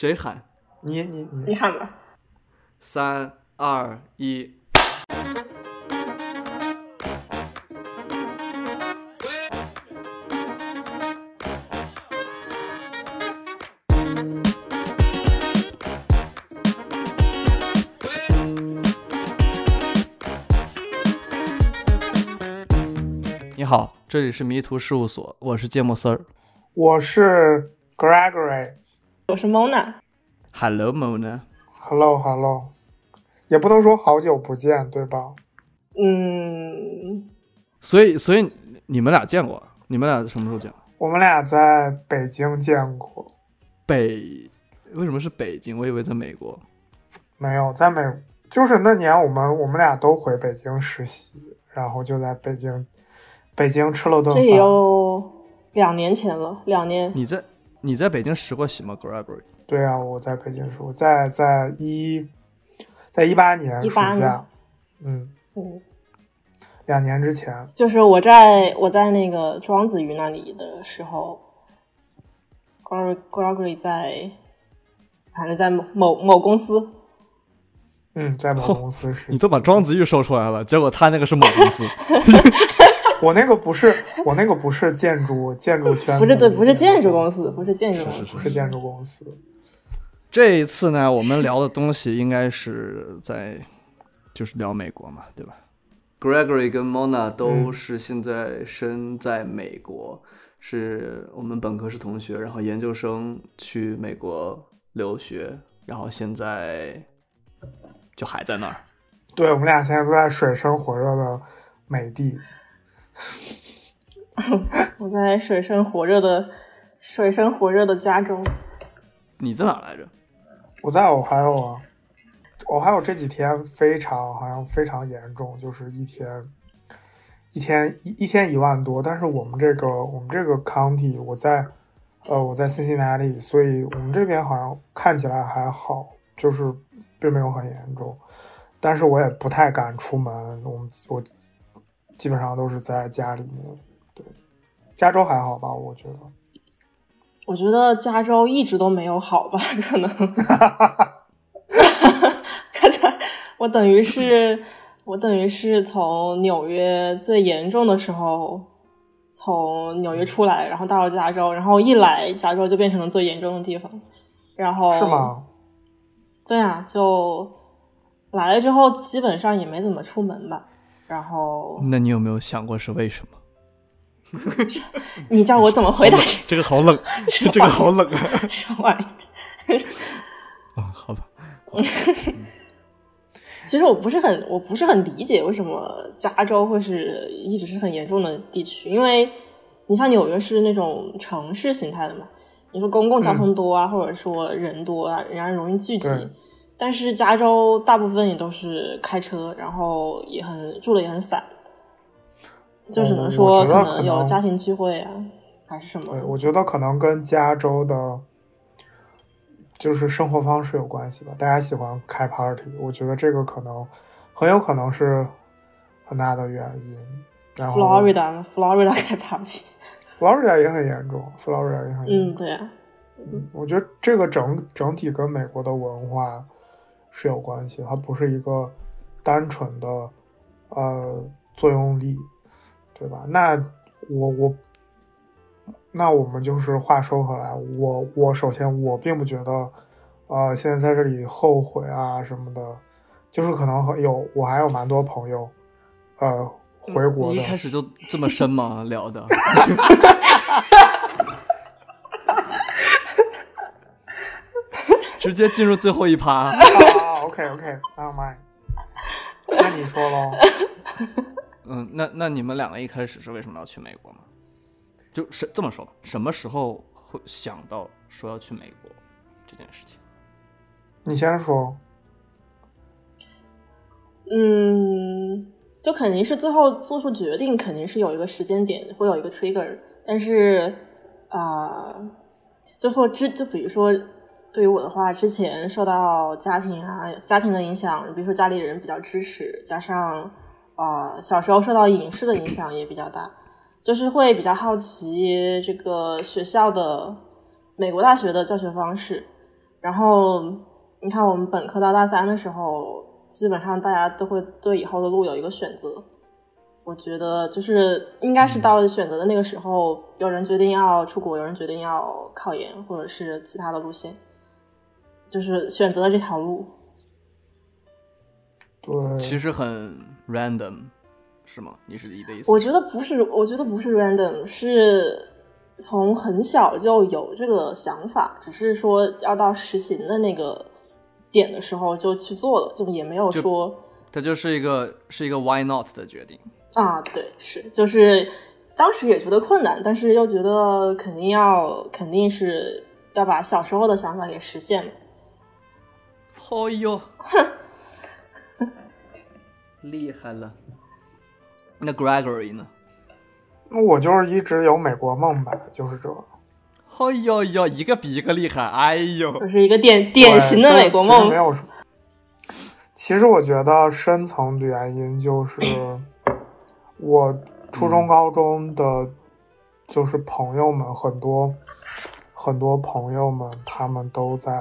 谁喊？你你你你喊吧。三二一。你好，这里是迷途事务所，我是芥末丝儿。我是 Gregory。我是 Mona。Hello Mona。Hello Hello，也不能说好久不见，对吧？嗯，所以，所以你们俩见过？你们俩什么时候见？我们俩在北京见过，北为什么是北京？我以为在美国。没有在美，就是那年我们我们俩都回北京实习，然后就在北京北京吃了顿这也饭。有两年前了，两年。你在你在北京实过习吗，Gregory？对啊，我在北京时我，在在一在一八年暑18假，嗯，嗯，两年之前，就是我在我在那个庄子瑜那里的时候，Gregory Gregory 在，反正在某某某公司。嗯，在某 公司实习。你都把庄子玉说出来了，结果他那个是某公司。我那个不是我那个不是建筑建筑圈，不是对，不是建筑公司，不是建筑公司。是不是建筑公司。这一次呢，我们聊的东西应该是在就是聊美国嘛，对吧？Gregory 跟 Mona 都是现在身在美国，是我们本科是同学，然后研究生去美国留学，然后现在就还在那儿。对，我们俩现在都在水深火热的美的。我在水深火热的水深火热的加州。你在哪来着？我在我还有啊，我还有这几天非常好像非常严重，就是一天一天一一天一万多。但是我们这个我们这个 county 我在呃我在 Cincinnati，所以我们这边好像看起来还好，就是并没有很严重。但是我也不太敢出门，我们我基本上都是在家里面。对，加州还好吧？我觉得。我觉得加州一直都没有好吧，可能。看起来我等于是我等于是从纽约最严重的时候从纽约出来，然后到了加州，然后一来加州就变成了最严重的地方。然后是吗？对啊，就来了之后基本上也没怎么出门吧。然后那你有没有想过是为什么？你叫我怎么回答这个好冷，这个好冷 啊！什么玩意？啊，好吧。其实我不是很，我不是很理解为什么加州会是一直是很严重的地区，因为你像纽约是那种城市形态的嘛，你说公共交通多啊，或者说人多啊，人家容易聚集对。但是加州大部分也都是开车，然后也很住的也很散，就只能说可能有家庭聚会啊，还是什么对，。我觉得可能跟加州的，就是生活方式有关系吧。大家喜欢开 party，我觉得这个可能很有可能是很大的原因。然后 Florida 嘛，Florida 开 party，Florida 也很严重，Florida 也很严重嗯，重。对啊，嗯我觉得这个整整体跟美国的文化是有关系，它不是一个单纯的呃作用力，对吧？那我我那我们就是话说回来，我我首先我并不觉得呃现在在这里后悔啊什么的，就是可能很有我还有蛮多朋友呃回国的你一，开始就这么深吗？聊的？直接进入最后一趴。啊，OK OK，never mind，那你说喽。嗯，那那你们两个一开始是为什么要去美国吗？就是这么说吧，什么时候会想到说要去美国这件事情？你先说。嗯，就肯定是最后做出决定，肯定是有一个时间点，会有一个 trigger。但是啊、就说之就比如说，对于我的话，之前受到家庭啊家庭的影响，比如说家里人比较支持，加上啊、小时候受到影视的影响也比较大，就是会比较好奇这个学校的美国大学的教学方式。然后你看，我们本科到大三的时候，基本上大家都会对以后的路有一个选择。我觉得就是应该是到了选择的那个时候，有人决定要出国，有人决定要考研，或者是其他的路线，就是选择了这条路。对，其实很 random，是吗？你是你的意思？我觉得不是，我觉得不是 random，是从很小就有这个想法，只是说要到实行的那个点的时候就去做了，就也没有说。它就是一个是一个 why not 的决定。啊，对，是，就是当时也觉得困难，但是又觉得肯定要，肯定是要把小时候的想法给实现了。哎呦，厉害了！那 Gregory 呢？那我就是一直有美国梦吧，就是这。哎呦呦，一个比一个厉害！哎呦，这是一个典典型的美国梦。没有什么。其实我觉得深层的原因就是。我初中、高中的，就是朋友们很多，很多朋友们，他们都在，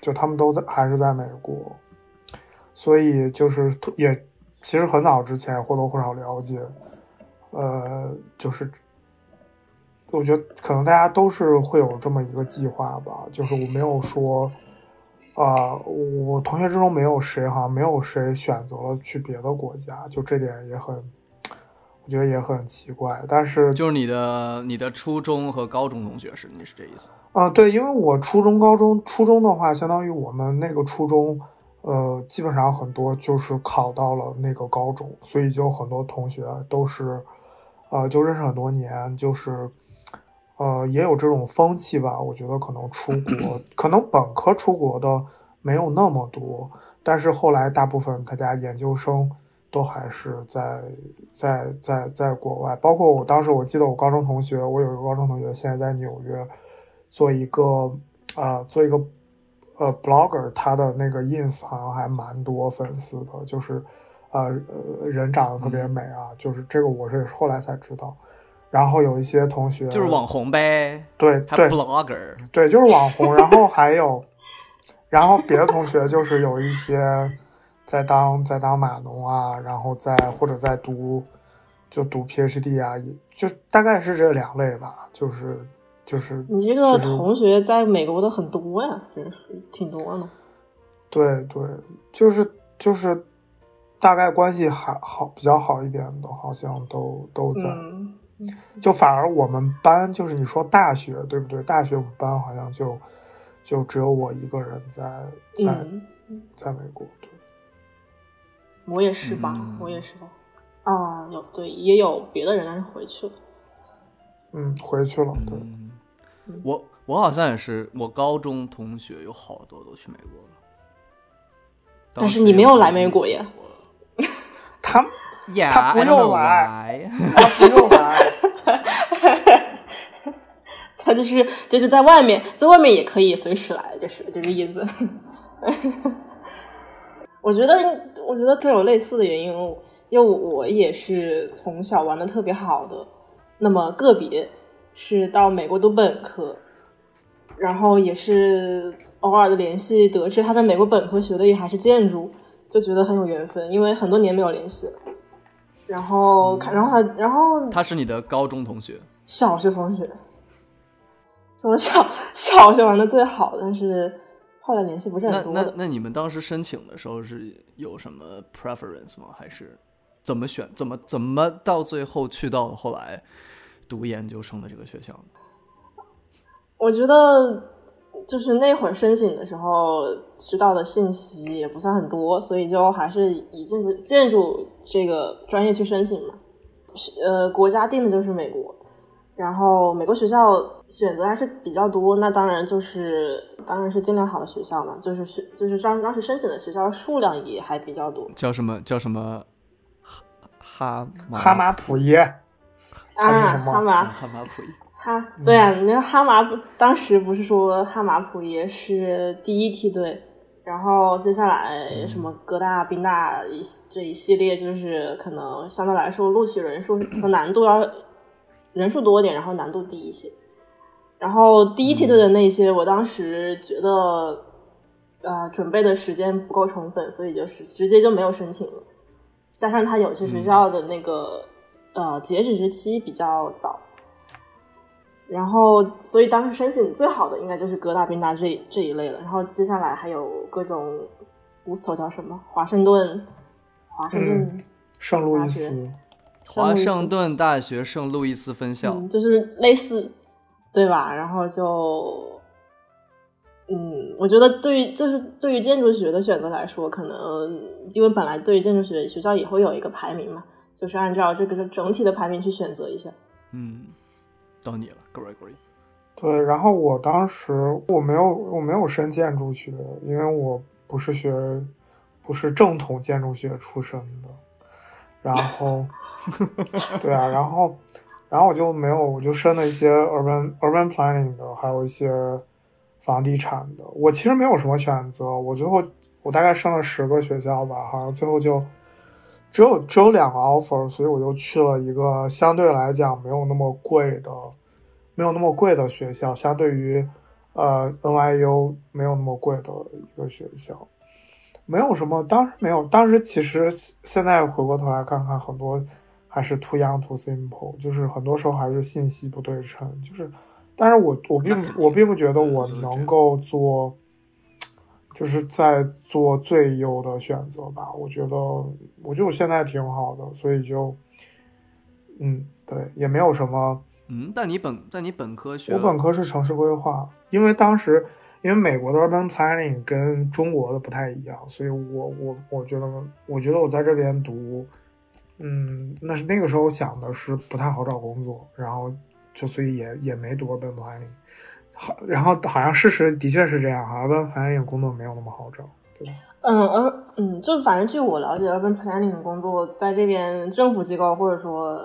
就他们都在，还是在美国，所以就是也其实很早之前或多或少了解，呃，就是我觉得可能大家都是会有这么一个计划吧，就是我没有说，啊，我同学之中没有谁好像没有谁选择了去别的国家，就这点也很。我觉得也很奇怪，但是就是你的你的初中和高中同学是你是这意思？啊，对，因为我初中、高中，初中的话，相当于我们那个初中，呃，基本上很多就是考到了那个高中，所以就很多同学都是，呃，就认识很多年，就是，呃，也有这种风气吧。我觉得可能出国，可能本科出国的没有那么多，但是后来大部分大家研究生。都还是在在在在国外，包括我当时，我记得我高中同学，我有一个高中同学，现在在纽约做一个啊，做一个呃 blogger，他的那个 ins 好像还蛮多粉丝的，就是呃人长得特别美啊，就是这个我是后来才知道。然后有一些同学就是网红呗，对对 blogger，对，就是网红。然后还有，然后别的同学就是有一些。在当在当码农啊，然后再或者在读，就读 PhD 啊，也就大概是这两类吧，就是就是你这个同学在美国的很多呀，真是挺多的。对对，就是就是大概关系还好比较好一点的，好像都都在。就反而我们班就是你说大学对不对？大学我们班好像就就只有我一个人在在在美国。我也是吧，我也是吧。啊，有对，也有别的人，但是回去了。嗯，回去了。对，我我好像也是，我高中同学有好多都去美国了。但是你没有来美国呀？他 他不用来，他不用来。他就是就是在外面，在外面也可以随时来，就是这个意思。我觉得，我觉得都有类似的原因，因为我也是从小玩的特别好的，那么个别是到美国读本科，然后也是偶尔的联系，得知他在美国本科学的也还是建筑，就觉得很有缘分，因为很多年没有联系了。然后看，然后他，然后他是你的高中同学，小学同学，我小小学玩的最好，但是。后来联系不是很多。那那那你们当时申请的时候是有什么 preference 吗？还是怎么选？怎么怎么到最后去到后来读研究生的这个学校？我觉得就是那会儿申请的时候知道的信息也不算很多，所以就还是以建筑建筑这个专业去申请嘛。是呃，国家定的就是美国。然后美国学校选择还是比较多，那当然就是当然是尽量好的学校嘛，就是学就是当当时申请的学校数量也还比较多。叫什么叫什么哈哈哈马普耶啊哈马哈马普耶哈对啊，那哈马当时不是说哈马普耶是第一梯队，然后接下来什么哥大、宾大一这一系列就是可能相对来说录取人数和难度要。人数多一点，然后难度低一些。然后第一梯队的那些，我当时觉得，呃，准备的时间不够充分，所以就是直接就没有申请了。加上他有些学校的那个，呃，截止日期比较早，然后所以当时申请最好的应该就是哥大、宾大这这一类了。然后接下来还有各种 Booster 叫什么？华盛顿，华盛顿上路易斯，华盛顿大学圣路易斯分校，就是类似。对吧？然后就，嗯，我觉得对于就是对于建筑学的选择来说，可能因为本来对于建筑学学校也会有一个排名嘛，就是按照这个整体的排名去选择一下。嗯，到你了，Gregory。对，然后我当时我没有我没有申建筑学，因为我不是学不是正统建筑学出身的。然后，对啊，然后。然后我就没有，我就申了一些 urban urban planning 的，还有一些房地产的。我其实没有什么选择，我最后我大概申了十个学校吧，好像最后就只有只有两个 offer，所以我就去了一个相对来讲没有那么贵的，没有那么贵的学校，相对于呃 NYU 没有那么贵的一个学校，没有什么，当时没有，当时其实现在回过头来看看很多。还是 too young too simple，就是很多时候还是信息不对称，就是，但是我我并我并不觉得我能够做，就是在做最优的选择吧。我觉得，我觉得我现在挺好的，所以就，嗯，对，也没有什么。嗯，但你本但你本科学，我本科是城市规划，因为当时因为美国的 urban planning 跟中国的不太一样，所以我我我觉得我觉得我在这边读。嗯，那是那个时候想的是不太好找工作，然后就所以也也没读 urban planning，好，然后好像事实的确是这样哈，urban planning 工作没有那么好找，对吧？嗯，而嗯，就反正据我了解，urban planning 的工作在这边政府机构或者说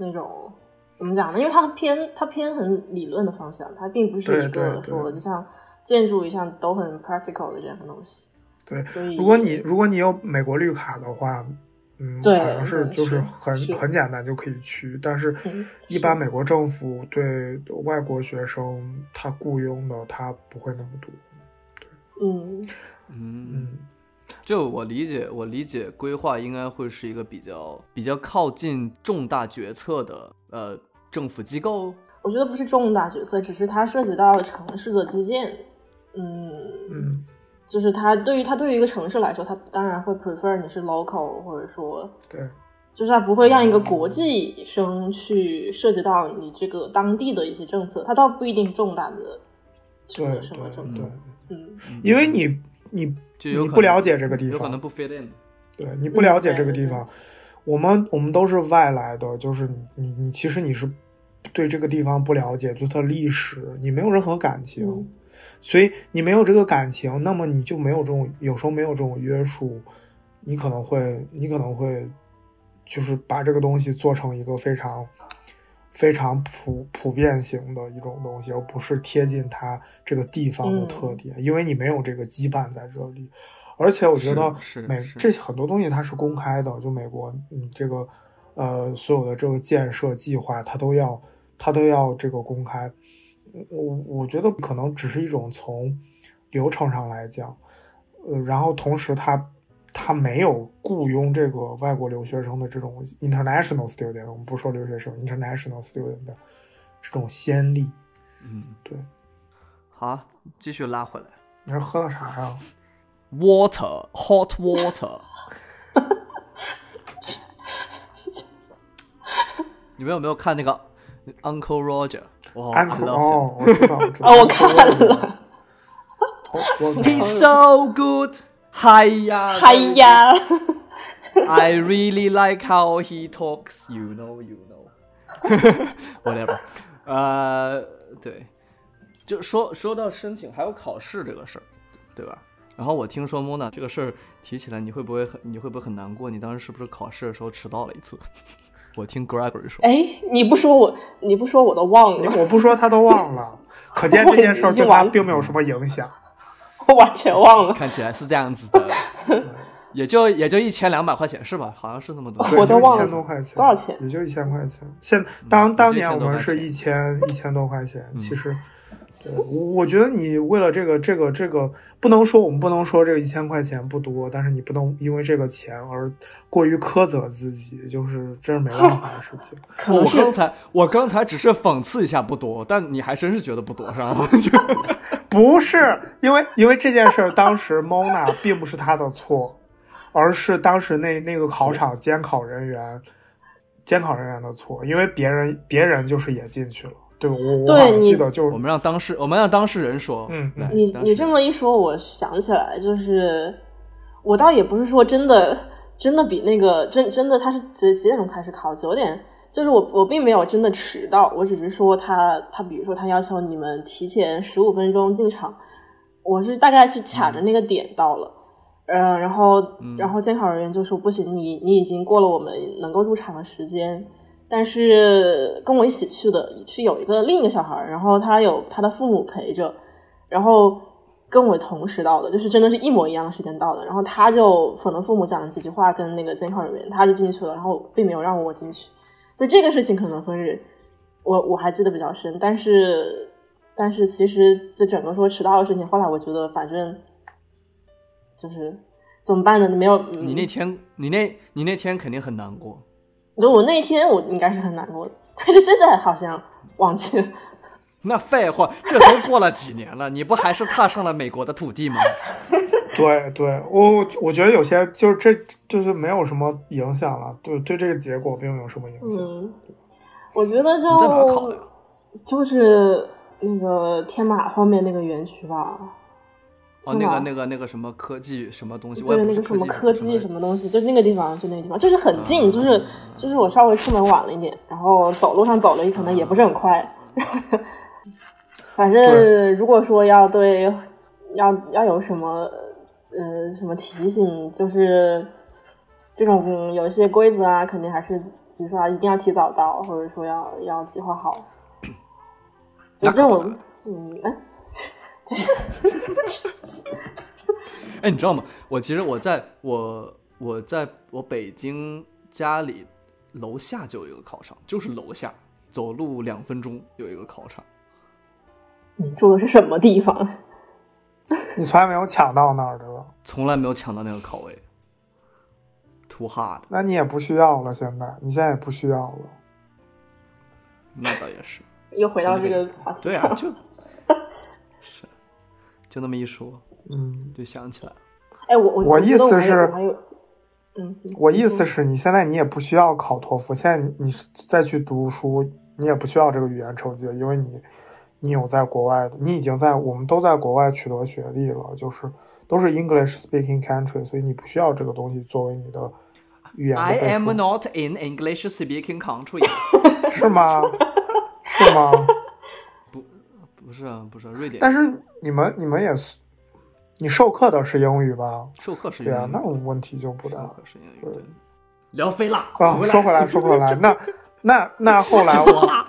那种怎么讲呢？因为它偏它偏很理论的方向，它并不是一个说就像建筑一项都很 practical 的这样的东西。对，所以如果你如果你有美国绿卡的话。嗯，好像是就是很很简单就可以去，但是，一般美国政府对外国学生他雇佣的他不会那么多，对，嗯。嗯。嗯，就我理解，我理解规划应该会是一个比较比较靠近重大决策的呃政府机构。我觉得不是重大决策，只是它涉及到城市的基建，嗯嗯。就是他对于他对于一个城市来说，他当然会 prefer 你是 local，或者说，对，就是他不会让一个国际生去涉及到你这个当地的一些政策，他倒不一定重大的什么什么政策，嗯，因为你你你不了解这个地方，有可能不 fit in，对你不了解这个地方，我们我们都是外来的，就是你你其实你是对这个地方不了解，就它历史，你没有任何感情。所以你没有这个感情，那么你就没有这种，有时候没有这种约束，你可能会，你可能会，就是把这个东西做成一个非常非常普普遍型的一种东西，而不是贴近它这个地方的特点，因为你没有这个羁绊在这里。而且我觉得美这很多东西它是公开的，就美国，嗯，这个呃所有的这个建设计划，它都要它都要这个公开。我我觉得可能只是一种从流程上来讲，呃，然后同时他他没有雇佣这个外国留学生的这种 international student，我们不说留学生 international student 的这种先例。嗯，对。好，继续拉回来。你是喝了啥呀？Water, hot water。你们有没有看那个 Uncle Roger？安可哦，我知道，我知道。哦，我看了。He's so good，嗨呀，嗨呀。I really like how he talks. You know, you know. Whatever. 呃，对，就说说到申请还有考试这个事儿，对吧？然后我听说 Mona 这个事儿提起来，你会不会很你会不会很难过？你当时是不是考试的时候迟到了一次？我听 Gregory 说，哎，你不说我，你不说我都忘了。我不说他都忘了，可见这件事对他并没有什么影响。我完全忘了。看起来是这样子的。也就也就一千两百块钱是吧？好像是那么多。我都忘了千多块钱，多少钱也就一千块钱。现当当年我们是一千一千多块钱，嗯其实。对我我觉得你为了这个这个这个，不能说我们不能说这个一千块钱不多，但是你不能因为这个钱而过于苛责自己，就是这是没办法的事情。我刚才我刚才只是讽刺一下不多，但你还真是觉得不多是吧？就 不是因为因为这件事儿，当时 Mona 并不是他的错，而是当时那那个考场监考人员监考人员的错，因为别人别人就是也进去了，对我我对你记得就是我们让当事我们让当事人说，嗯你你这么一说，我想起来，就是我倒也不是说真的真的比那个真真的他是几几点钟开始考？九点，就是我我并没有真的迟到，我只是说他他比如说他要求你们提前十五分钟进场，我是大概是卡着那个点到了。嗯，然后，然后监考人员就说不行，你你已经过了我们能够入场的时间，但是跟我一起去的是有一个另一个小孩，然后他有他的父母陪着，然后跟我同时到的，就是真的是一模一样的时间到的。然后他就可能父母讲了几句话跟那个监考人员，他就进去了，然后并没有让我进去。就这个事情可能会是我我还记得比较深，但是但是其实这整个说迟到的事情，后来我觉得反正就是怎么办呢？没有你那天你那你那天肯定很难过，就我那一天我应该是很难过的，但是现在好像忘记了。那废话，这都过了几年了，你不还是踏上了美国的土地吗？对对，我我觉得有些就是这就是没有什么影响了，对对这个结果并没有什么影响。嗯，我觉得就你在哪考的？就是那个天马后面那个园区吧。哦，那个那个那个什么科技什么东西，我对，那个什么科技什么么东西，就是那个地方，就那个地方，就是很近，嗯就是就是我稍微出门晚了一点，然后走路上走了，可能也不是很快。反正如果说要对要要有什么呃什么提醒，就是这种有一些规则啊，肯定还是比如说啊一定要提早到，或者说要要计划好。就这那可不种嗯哎哎，你知道吗？我其实我在我我在我北京家里楼下就有一个考场，就是楼下走路两分钟有一个考场。你住的是什么地方？你从来没有抢到那儿对吧？从来没有抢到那个考位，too hard。那你也不需要了，现在你现在也不需要了。那倒也是，又回到这个话题对啊，就，是，就那么一说，嗯，就想起来了。哎，我我我意思是嗯，我意思是，你现在你也不需要考托福，现在你你再去读书，你也不需要这个语言成绩，因为你你有在国外的，你已经在我们都在国外取得学历了，就是都是 English speaking country，所以你不需要这个东西作为你的语言的 I am not in English speaking country 是吗？是吗？不是啊，不是啊瑞典。但是你们你们也是，你授课的是英语吧？授课是对啊英，语那问题就不大授课是英语。对对，聊飞了啊。说回来，说回来，那那那后来我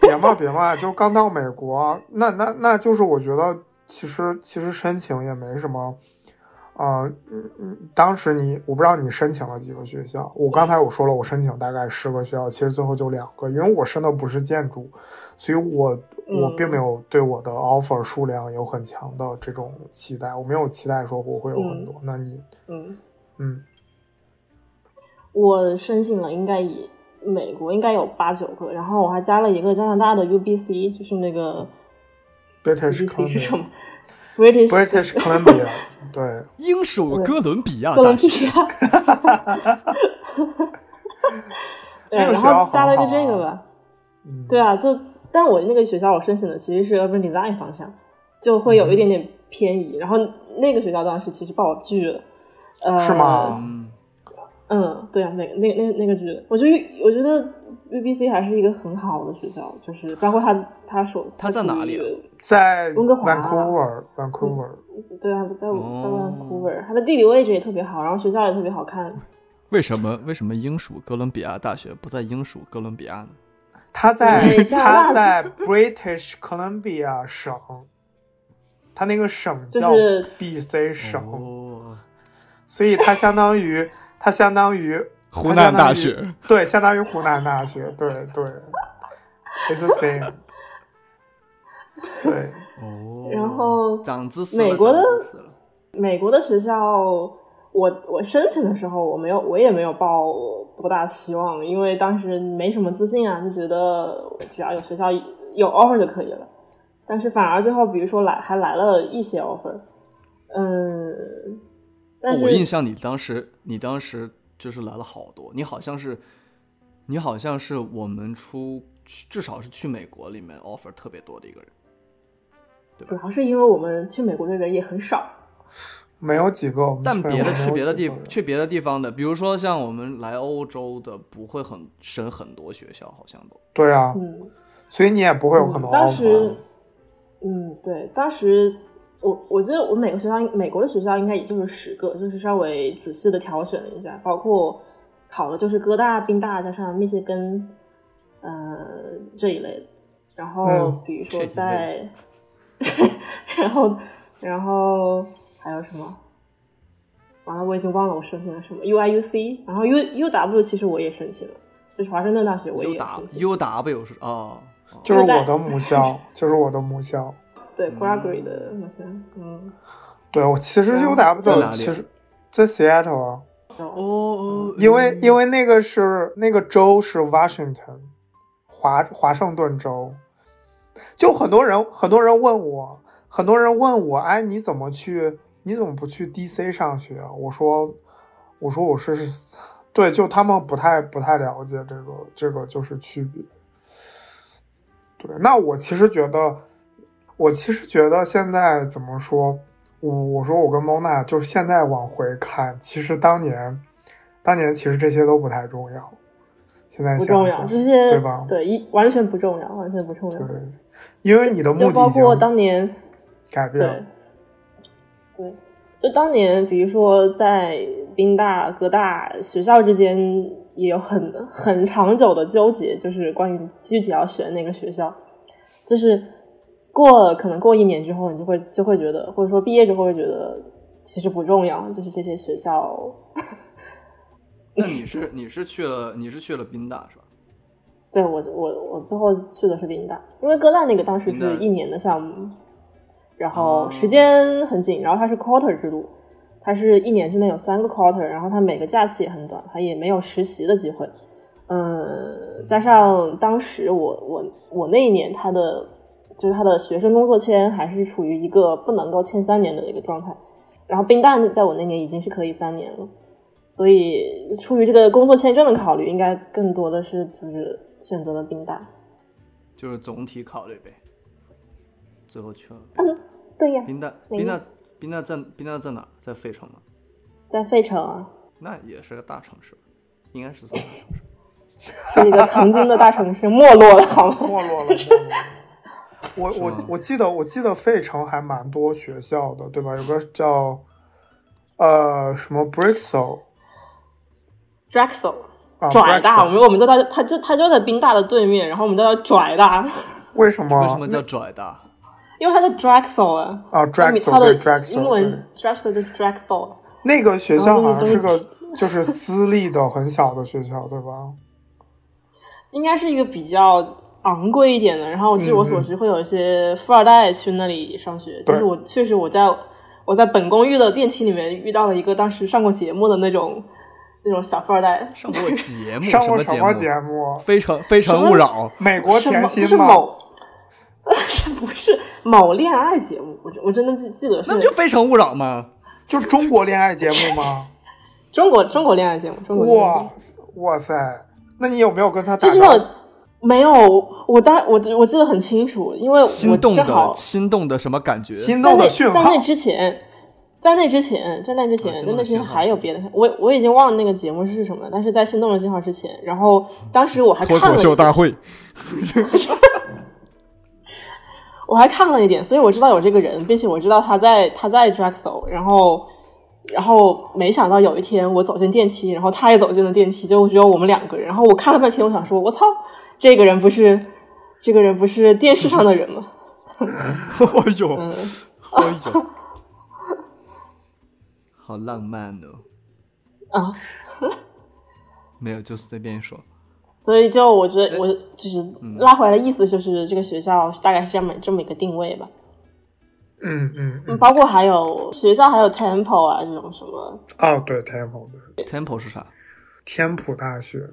别嘛别嘛，就刚到美国，那那那就是我觉得其实其实申请也没什么，呃，嗯嗯，当时你我不知道你申请了几个学校，我刚才我说了，我申请大概十个学校，其实最后就两个，因为我申的不是建筑，所以我我并没有对我的 offer 数量有很强的这种期待，我没有期待说我会有很多。那你嗯，嗯，我申请了，应该以美国应该有八九个，然后我还加了一个加拿大的 UBC，就是那个 British 什么？British British Columbia，对，英属哥伦比亚哥伦比大学。亚。对，然后加了一个这个吧。嗯，对啊，就但我那个学校我申请的其实是 urban design 方向，就会有一点点偏移。然后那个学校当时其实把我拒了，呃，是吗？嗯，嗯，对啊，那个那那个那个剧，我就我觉得 UBC 还是一个很好的学校，就是包括他他所他在哪里啊？在温哥华 Vancouver，Vancouver，对啊，在在哦 Vancouver，它的地理位置也特别好，然后学校也特别好看。为什么为什么英属哥伦比亚大学不在英属哥伦比亚呢？他在对 加拿大他在 British Columbia 省，它那个省就叫是 BC 省，哦，所以它相当于它相当于湖南大学，对，相当于湖南大学，对对，it's the same，对，哦，然后长知识了，美国的美国的学校，我我申请的时候，我没有，我也没有抱多大希望，因为当时没什么自信啊，就觉得只要有学校有 offer 就可以了。但是反而最后，比如说来还来了一些 offer，嗯，但是、哦我印象你当时，你当时就是来了好多，你好像是，你好像是我们出去至少是去美国里面 offer 特别多的一个人。对主要是因为我们去美国的人也很少，没有几个，但别的去别的地去别的地方的，比如说像我们来欧洲的，不会很升很多学校，好像都。对啊，嗯，所以你也不会有很多嗯当 offer 时，嗯，对，当时我我觉得我每个学校，美国的学校应该也就是十个，就是稍微仔细的挑选了一下，包括考的就是哥大、宾大加上密歇根，呃这一类的。然后嗯比如说在，然后然后还有什么？完了，我已经忘了我申请了什么 UIUC，然后 U UW 其实我也申请了，就是华盛顿大学我也 U 有 W 申请。U W 是啊，哦就是我的母校，就是我的母校。对嗯 Gregory 的那些，嗯，对，我其实然后 UW 在哪里其实在 Seattle 啊，哦哦哦，因为因为那个是那个州是 Washington，华华盛顿州，就很多人很多人问我，很多人问我，哎，你怎么去？你怎么不去 DC 上学啊？我说，我说我是，对，就他们不太不太了解这个这个就是区别。对，那我其实觉得，我其实觉得现在怎么说？我我说我跟 Mona 就是现在往回看，其实当年，当年其实这些都不太重要。现在不重要，想想这些对吧？对，一完全不重要，完全不重要。对，因为你的目的就包括当年，改变了对，。对，就当年，比如说在宾大、哥大学校之间也有很很长久的纠结，就是关于具体要选哪个学校，就是过了可能过一年之后，你就会就会觉得，或者说毕业之后会觉得其实不重要，就是这些学校。那你是你是去了你是去了宾大是吧？对我我我最后去的是宾大，因为哥大那个当时是一年的项目，然后哦时间很紧，然后它是 quarter 制度，它是一年之内有三个 quarter，然后它每个假期也很短，它也没有实习的机会。嗯，加上当时我我我那一年他的就是他的学生工作签还是处于一个不能够签三年的一个状态，然后冰大在我那年已经是可以三年了，所以出于这个工作签证的考虑，应该更多的是就是选择了冰大。就是总体考虑呗。最后去了嗯，对呀，冰大，哪个宾大，宾大在冰大在哪？在费城吗？在费城啊，那也是个大城市，应该是算大城市。是一个曾经的大城市，没落了，好吗？没落了，没落了。我我我记得我记得费城还蛮多学校的，对吧？有个叫呃什么 Brixel Drexel 啊拽大，我们我们叫他，他就他就在宾大的对面，然后我们叫它拽大，为什么？为什么叫拽大？因为他叫 Drexel 啊。啊它？Drexel 它的对 Drexel 英文 Drexel 就是 Drexel，那个学校好像是个 就是私立的很小的学校，对吧？应该是一个比较昂贵一点的。然后据我所知，嗯会有一些富二代去那里上学。对就是我确实我在我在本公寓的电梯里面遇到了一个当时上过节目的那种那种小富二代，上过节目？上过什什么节节目？非诚非诚勿扰。美国什么甜心吗？就 是某。是不是某恋爱节目？我我真的记记得是那不就非诚勿扰吗？就是中国恋爱节目吗？中国中国恋爱节目，中国恋爱节目哇哇塞！那你有没有跟他打就是那种没有，我当我我记得很清楚，因为我心动正好的心动的什么感觉？心在那动的讯号在那？之前，在那之前，在那之前，在那之前还有别的，我我已经忘了那个节目是什么了，但是在《心动的信号》之前，然后当时我还脱看了一点，口秀大会，我还看了一点，所以我知道有这个人，并且我知道他在他在 Drexel，然后然后没想到有一天我走进电梯，然后他也走进了电梯，就只有我们两个人，然后我看了半天，我想说，我操，这个人不是这个人不是电视上的人吗？哎呦，嗯，哎呦，好浪漫哦！啊，没有，就随便说。所以就我觉得，我就是拉回来的意思，就是这个学校大概是这么这么一个定位吧。嗯嗯嗯，包括还有学校，还有 Temple 啊这种什么。哦，对 Temple，对 Temple 是啥？天普大学。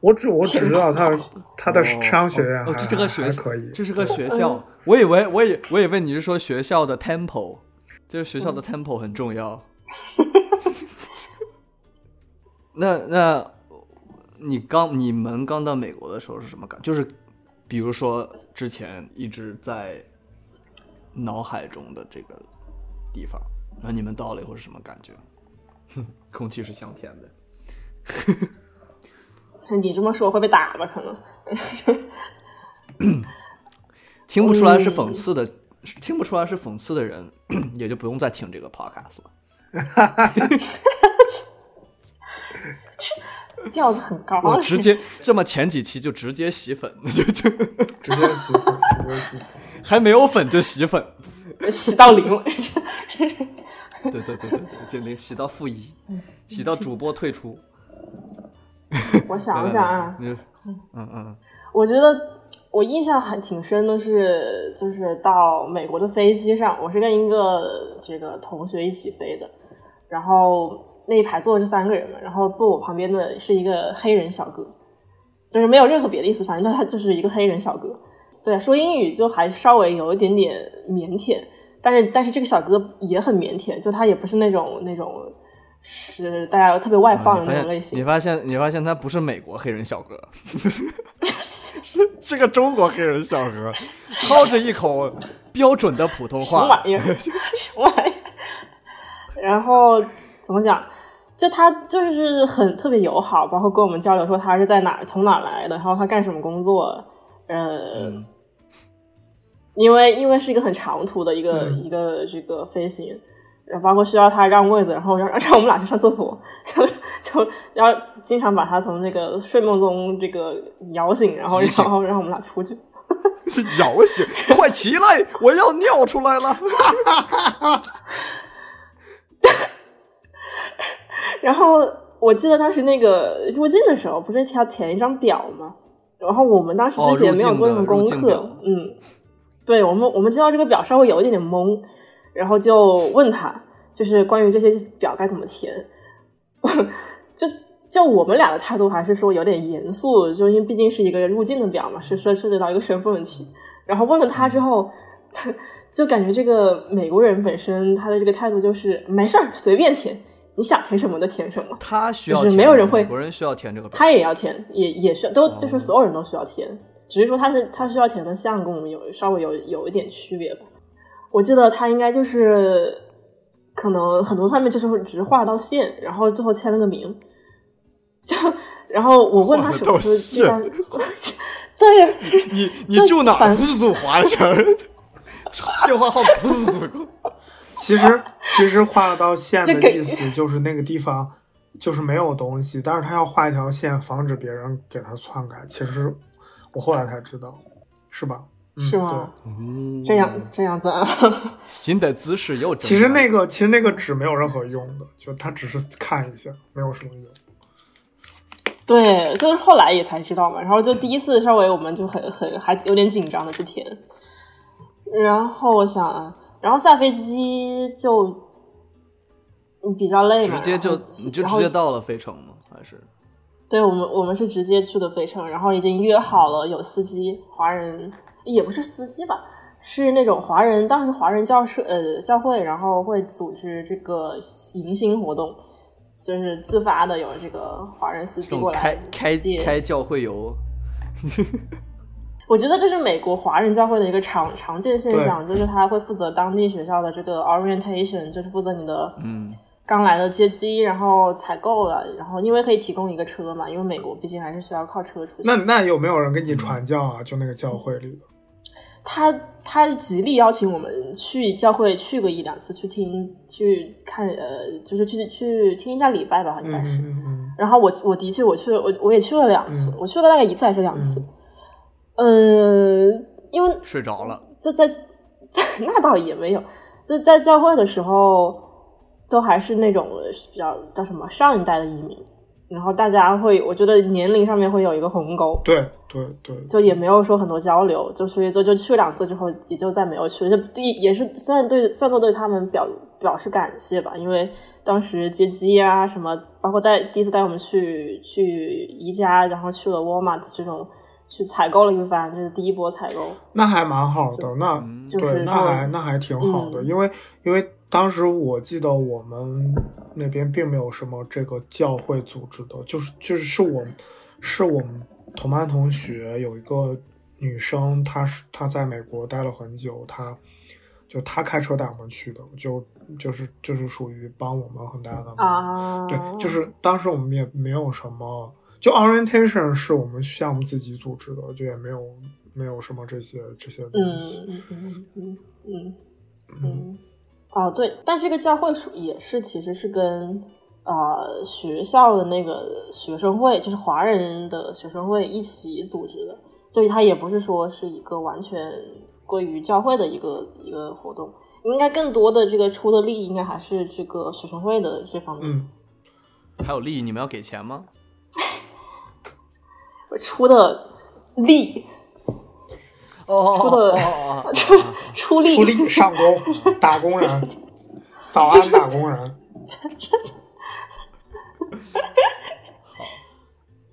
我只我只知道他他的商学院哦，这是个学校可以，这是个学校。我以为我以我以为你是说学校的 Temple，就是学校的 Temple 很重要。那那。你刚你们刚到美国的时候是什么感？就是，比如说之前一直在脑海中的这个地方，那你们到了以后是什么感觉？哼，空气是香甜的。你这么说会被打吧？可能。听不出来是讽刺的，听不出来是讽刺的人，也就不用再听这个 podcast 了。调子很高，我直接这么前几期就直接洗粉，就就直接洗粉，直接洗粉，还没有粉就洗粉，洗到零了。对对对对对，就零洗到负一，洗到主播退出。我想想啊，嗯嗯嗯，我觉得我印象还挺深的是，就是到美国的飞机上，我是跟一个这个同学一起飞的，然后。那一排坐的是三个人嘛，然后坐我旁边的是一个黑人小哥，就是没有任何别的意思，反正他就是一个黑人小哥。对，说英语就还稍微有一点点腼腆，但是但是这个小哥也很腼腆，就他也不是那种那种是大家特别外放的那种类型。你发现你发现他不是美国黑人小哥，是是个中国黑人小哥，操着一口标准的普通话。什么玩意儿？什么玩意儿？然后怎么讲？就他就是很特别友好，包括跟我们交流说他是在哪儿从哪儿来的，然后他干什么工作，呃，因为因为是一个很长途的一个一个这个飞行，包括需要他让位子，然后让让我们俩去上厕所，就就要经常把他从那个睡梦中这个摇醒，然后然后让我们俩出去，摇醒，快起来，我要尿出来了。然后我记得当时那个入境的时候，不是要填一张表吗？然后我们当时之前没有做什么功课，嗯，对我们我们知道这个表稍微有一点点懵，然后就问他，就是关于这些表该怎么填。就就我们俩的态度还是说有点严肃，就因为毕竟是一个入境的表嘛，是涉涉及到一个身份问题。然后问了他之后，就感觉这个美国人本身他的这个态度就是没事儿，随便填。你想填什么就填什么，他需要就是没有人会，美国人需要填这个，他也要填，也也需要，都就是所有人都需要填，只是说他是他需要填的项跟我们有稍微有有一点区别吧。我记得他应该就是可能很多上面就是只是画了道线，然后最后签了个名，就然后我问他什么是 对，你你住哪？不是住华侨，电话号不是这个。其实，其实画了道线的意思就是那个地方就是没有东西，但是他要画一条线，防止别人给他篡改。其实我后来才知道，是吧？是吗？这样这样子啊？新的姿势又其实那个其实那个纸没有任何用的，就他只是看一下，没有什么用。对，就是后来也才知道嘛。然后就第一次稍微我们就很很还有点紧张的去填，然后我想啊。然后下飞机就比较累嘛，直接就你就直接到了费城吗？还是？对我们我们是直接去的费城，然后已经约好了有司机，华人也不是司机吧，是那种华人，当时华人教社呃教会，然后会组织这个迎新活动，就是自发的有这个华人司机过来开开开教会游。我觉得这是美国华人教会的一个常常见现象，就是他会负责当地学校的这个 orientation，就是负责你的嗯刚来的接机，然后采购了，然后因为可以提供一个车嘛，因为美国毕竟还是需要靠车出行。那那有没有人给你传教啊？就那个教会里的？他他极力邀请我们去教会去个一两次，去听去看呃，就是去去听一下礼拜吧，应该是。然后我我的确我去了，我我也去了两次，我去了大概一次还是两次。嗯，因为睡着了，就在在 那倒也没有，就在教会的时候，都还是那种比较叫什么上一代的移民，然后大家会，我觉得年龄上面会有一个鸿沟，对对对，就也没有说很多交流，就所以就就去两次之后，也就再没有去，就第也是虽然对算作对他们表表示感谢吧，因为当时接机啊什么，包括带第一次带我们去去宜家，然后去了 Walmart 这种。去采购了一番，这是第一波采购，那还蛮好的。那就是，那还那还挺好的，因为因为当时我记得我们那边并没有什么这个教会组织的，就是就是是我是我们同班同学有一个女生，她是她在美国待了很久，她就她开车带我们去的，就就是就是属于帮我们很大的忙。对，就是当时我们也没有什么。就 orientation 是我们项目自己组织的，就也没有没有什么这些这些东西。嗯嗯嗯嗯嗯哦，对，但这个教会属也是其实是跟呃学校的那个学生会，就是华人的学生会一起组织的，所以它也不是说是一个完全归于教会的一个一个活动，应该更多的这个出的力应该还是这个学生会的这方面。嗯，还有利益，你们要给钱吗？出的力，哦，出的出出力，出力上工，打工人，早安打工人。好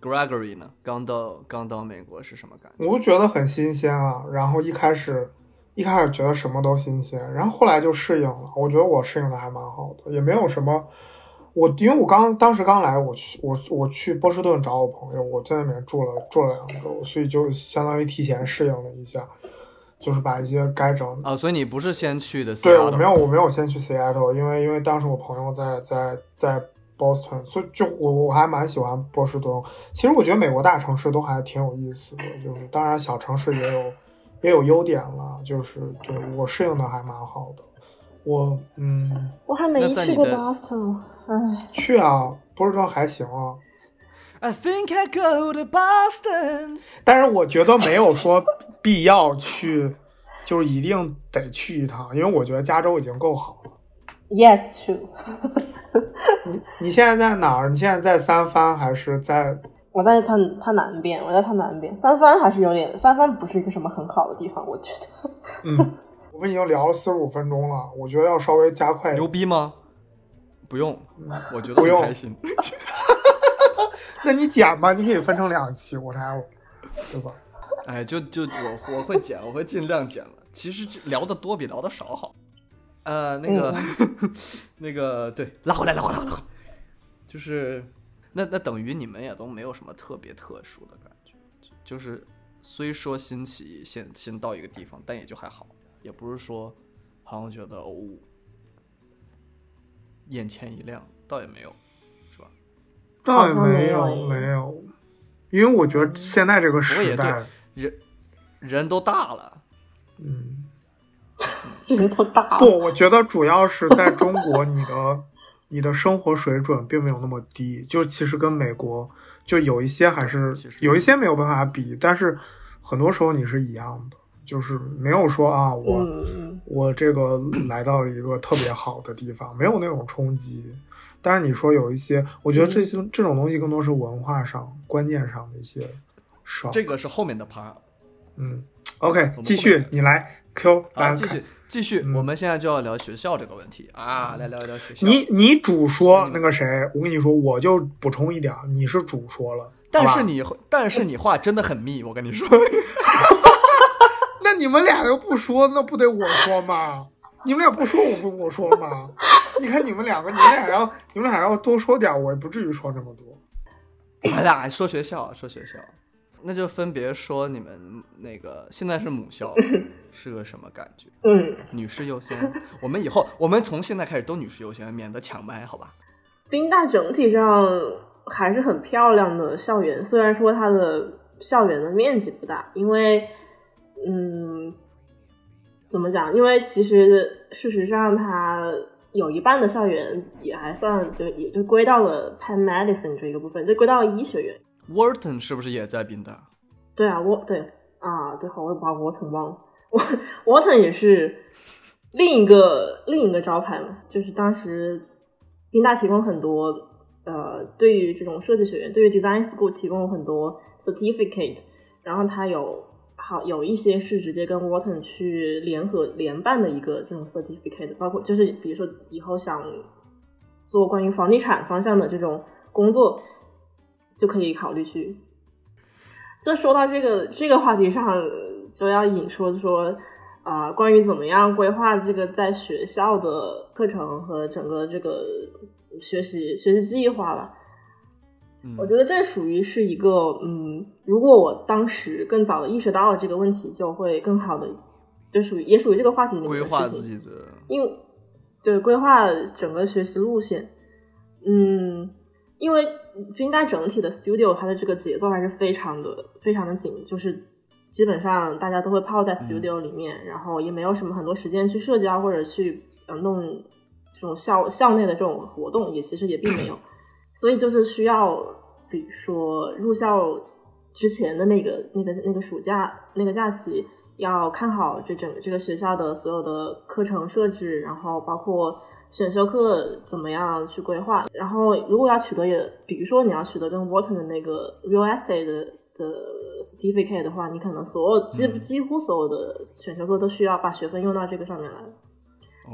，Gregory 呢？刚到刚到美国是什么感觉？我觉得很新鲜啊。然后一开始一开始觉得什么都新鲜，然后后来就适应了。我觉得我适应的还蛮好的，也没有什么。我因为我刚当时刚来，我去我我去波士顿找我朋友，我在那边住了住了两周，所以就相当于提前适应了一下，就是把一些该整啊，所以你不是先去的？对，我没有我没有先去 Seattle，因为因为当时我朋友在在在 Boston，所以就我我还蛮喜欢波士顿。其实我觉得美国大城市都还挺有意思的，就是当然小城市也有也有优点了，就是对我适应的还蛮好的。我嗯，我还没去过 Boston，哎，去啊，波士顿还行啊。I think I go to Boston，但是我觉得没有说必要去，就是一定得去一趟，因为我觉得加州已经够好了。Yes，true。你你现在在哪儿？你现在在三藩还是在？我在它它南边，我在它南边。三藩还是有点，三藩不是一个什么很好的地方，我觉得。嗯。我们已经聊了四十五分钟了，我觉得要稍微加快。牛逼吗？不用，我觉得很开心。那你剪吧，你可以分成两期，我来，对吧？哎，就就我我会剪，我会尽量剪了。其实聊的多比聊的少好。呃，那个 那个，对，拉回来，拉回来，拉回来。就是那那等于你们也都没有什么特别特殊的感觉，就是虽说新奇，先先到一个地方，但也就还好。也不是说，好像觉得哦，眼前一亮，倒也没有，是吧？倒也没有，没有，因为我觉得现在这个时代，人人都大了，嗯，人都大了。不，我觉得主要是在中国，你的你的生活水准并没有那么低，就其实跟美国就有一些还是有一些没有办法比，但是很多时候你是一样的。就是没有说啊，我我这个来到了一个特别好的地方，没有那种冲击。但是你说有一些，我觉得这些这种东西更多是文化上、观念上的一些少。这个是后面的 part。嗯，OK，继续，你来 Q，来继续继续。我们现在就要聊学校这个问题啊，来聊一聊学校。你你主说那个谁，我跟你说，我就补充一点，你是主说了，但是你但是你话真的很密，我跟你说。那你们俩又不说，那不得我说吗？你们俩不说，我不我说吗？你看你们两个，你们俩要你们俩要多说点，我也不至于说这么多。我俩说学校，说学校，那就分别说你们那个现在是母校 是个什么感觉？嗯，女士优先。我们以后我们从现在开始都女士优先，免得抢麦，好吧？宾大整体上还是很漂亮的校园，虽然说它的校园的面积不大，因为。嗯，怎么讲？因为其实事实上，它有一半的校园也还算，就也就归到了 Penn Medicine 这一个部分，就归到了医学院。Wharton 是不是也在宾大？对啊，我对啊，对，好，我把 Wharton 忘了。Wharton 也是另一个另一个招牌嘛，就是当时宾大提供很多呃，对于这种设计学院，对于 design school 提供很多 certificate，然后它有好有一些是直接跟 Wharton 去联合联办的一个这种 certificate，包括就是比如说以后想做关于房地产方向的这种工作，就可以考虑去。就说到这个这个话题上，就要引说说。啊，关于怎么样规划这个在学校的课程和整个这个学习学习计划吧，我觉得这属于是一个，嗯，如果我当时更早的意识到了这个问题，就会更好的，就属于也属于这个话题里面规划自己的，因为对规划整个学习路线，嗯，因为军大整体的 studio 它的这个节奏还是非常的非常的紧，就是。基本上大家都会泡在 studio 里面，然后也没有什么很多时间去社交或者去呃弄这种校校内的这种活动，也其实也并没有，所以就是需要，比如说入校之前的那个那个那个暑假那个假期，要看好这整个这个学校的所有的课程设置，然后包括选修课怎么样去规划，然后如果要取得也，比如说你要取得跟 Wharton 的那个 real estate 的。的 certificate 的话，你可能所有几几乎所有的选修课都需要把学分用到这个上面来。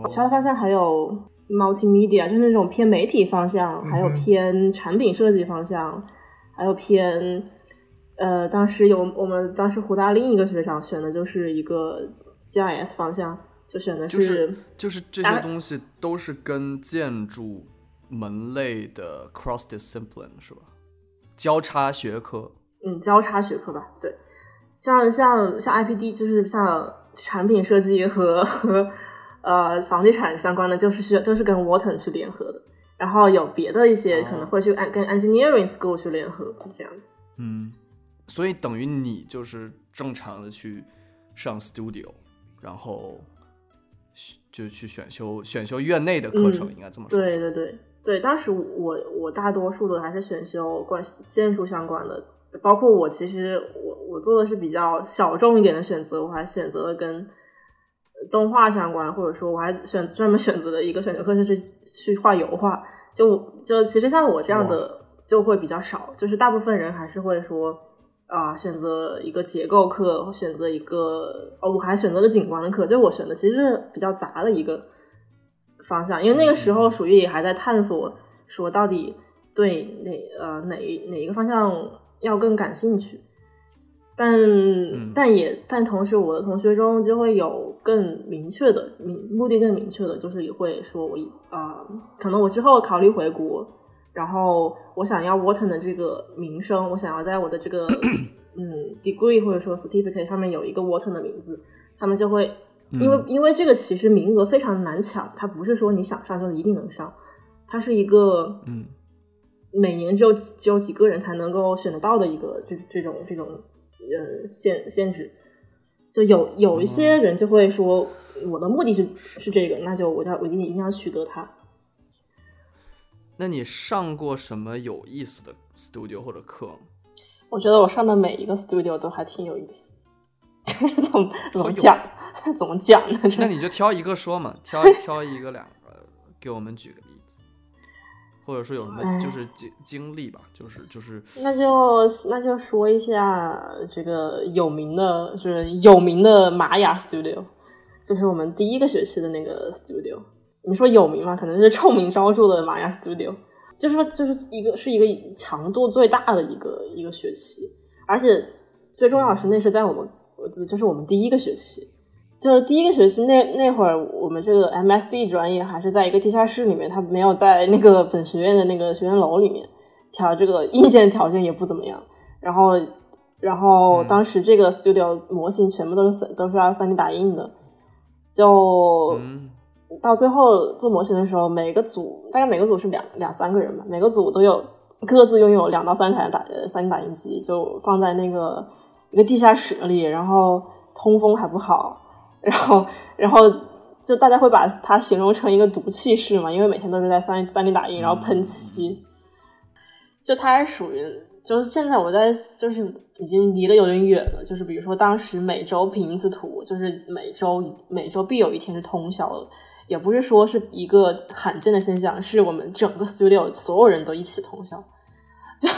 其他方向还有 multimedia，就是那种偏媒体方向，还有偏产品设计方向，还有偏呃，当时有我们当时湖大另一个学长选的就是一个 GIS 方向，就选的是就是这些东西都是跟建筑门类的 cross discipline 是吧？交叉学科。嗯，交叉学科吧，对，像像像 IPD，就是像产品设计和和呃房地产相关的，就是需要都是跟 Wharton 去联合的，然后有别的一些可能会去跟 Engineering School 去联合这样子。嗯，所以等于你就是正常的去上 Studio，然后就去选修选修院内的课程，应该这么说。对对对对，当时我我大多数的还是选修关建筑相关的。包括我，其实我我做的是比较小众一点的选择，我还选择了跟动画相关，或者说我还选专门选择了一个选修课，就是去画油画。就就其实像我这样的就会比较少，就是大部分人还是会说啊，选择一个结构课，选择一个哦，我还选择了景观的课，就我选的其实是比较杂的一个方向，因为那个时候属于也还在探索，说到底对哪呃哪哪一个方向。要更感兴趣，但但也但同时，我的同学中就会有更明确的明目的更明确的，就是也会说我啊，可能我之后考虑回国，然后我想要 Wharton 的这个名声，我想要在我的这个 嗯 degree 或者说 certificate 上面有一个 Wharton 的名字，他们就会因为因为这个其实名额非常难抢，它不是说你想上就一定能上，它是一个嗯。每年只有只有几个人才能够选得到的一个这这种这种呃限限制，就有有一些人就会说我的目的是是这个，那就我要我一定一定要取得它。那你上过什么有意思的 studio 或者课吗？我觉得我上的每一个 studio 都还挺有意思。怎么怎么讲？怎么讲呢？那你就挑一个说嘛，挑挑一个两个，给我们举个例。或者说有什么就是经经历吧，就是就是，那就那就说一下这个有名的，就是有名的玛雅 Studio，就是我们第一个学期的那个 Studio。你说有名吗？可能是臭名昭著的玛雅 Studio，就是说就是一个是一个强度最大的一个一个学期，而且最重要的是那是在我们，就是我们第一个学期。就是第一个学期那那会儿，我们这个 MSD 专业还是在一个地下室里面，它没有在那个本学院的那个学院楼里面。条这个硬件条件也不怎么样。然后，然后当时这个 studio 模型全部都是都是要 3D 打印的。就到最后做模型的时候，每个组大概每个组是两两三个人吧，每个组都有各自拥有两到三台打 3D 打印机，就放在那个一个地下室里，然后通风还不好。然后，然后就大家会把它形容成一个毒气室嘛，因为每天都是在三三 D 打印，然后喷漆，就它是属于就是现在我在就是已经离得有点远了，就是比如说当时每周评一次图，就是每周每周必有一天是通宵的，也不是说是一个罕见的现象，是我们整个 studio 所有人都一起通宵，就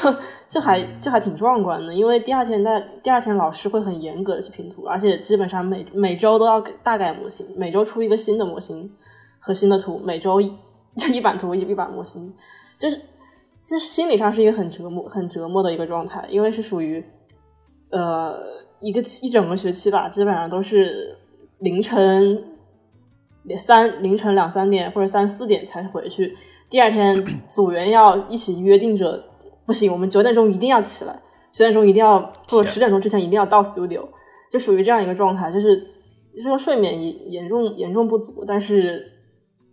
这还这还挺壮观的，因为第二天在第二天老师会很严格的去拼图，而且基本上每每周都要大改模型，每周出一个新的模型和新的图，每周就一版图一一版模型，就是。就是心理上是一个很折磨、很折磨的一个状态，因为是属于，呃，一个一整个学期吧，基本上都是凌晨三凌晨两三点或者三四点才回去。第二天组员要一起约定着，不行，我们九点钟一定要起来，九点钟一定要或者十点钟之前一定要到 studio，就属于这样一个状态，就是这个睡眠严严重严重不足，但是，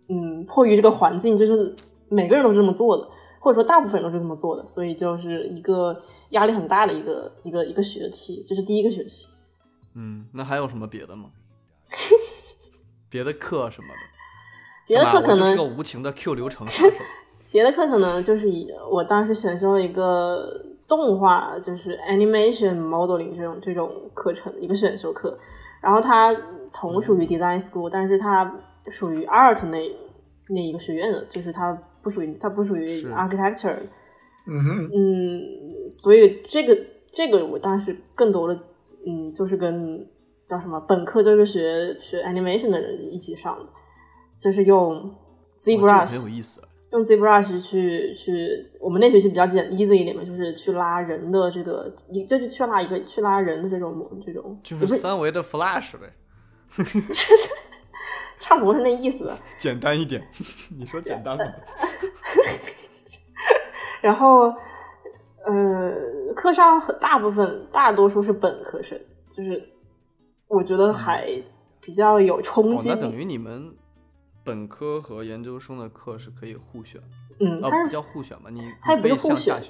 嗯，迫于这个环境，就是每个人都是这么做的。或者说大部分人都是这么做的，所以就是一个压力很大的一个一个一个学期，这是第一个学期。嗯，那还有什么别的吗？别的课什么的？别的课可能是个无情的 Q 流程杀手。别的课可能就是以我当时选修了一个动画，就是 animation modeling 这种这种课程一个选修课，然后它同属于 design school，但是它属于 art 那那一个学院的，就是它。不属于，它不属于 architecture，嗯哼，嗯，所以这个这个我当时更多的，嗯，就是跟叫什么本科就是学学 animation 的人一起上的，就是用 ZBrush，很有意思，用 ZBrush 去去，我们那学期比较简 easy 一点嘛，就是去拉人的这个，一就是去拉一个去拉人的这种这种，就是三维的 Flash 呗。差不多是那意思。简单一点，你说简单吗？然后，呃，课上大部分大多数是本科生，就是我觉得还比较有冲击。那等于你们本科和研究生的课是可以互选？嗯，它是叫互选吧？你它也不是互选，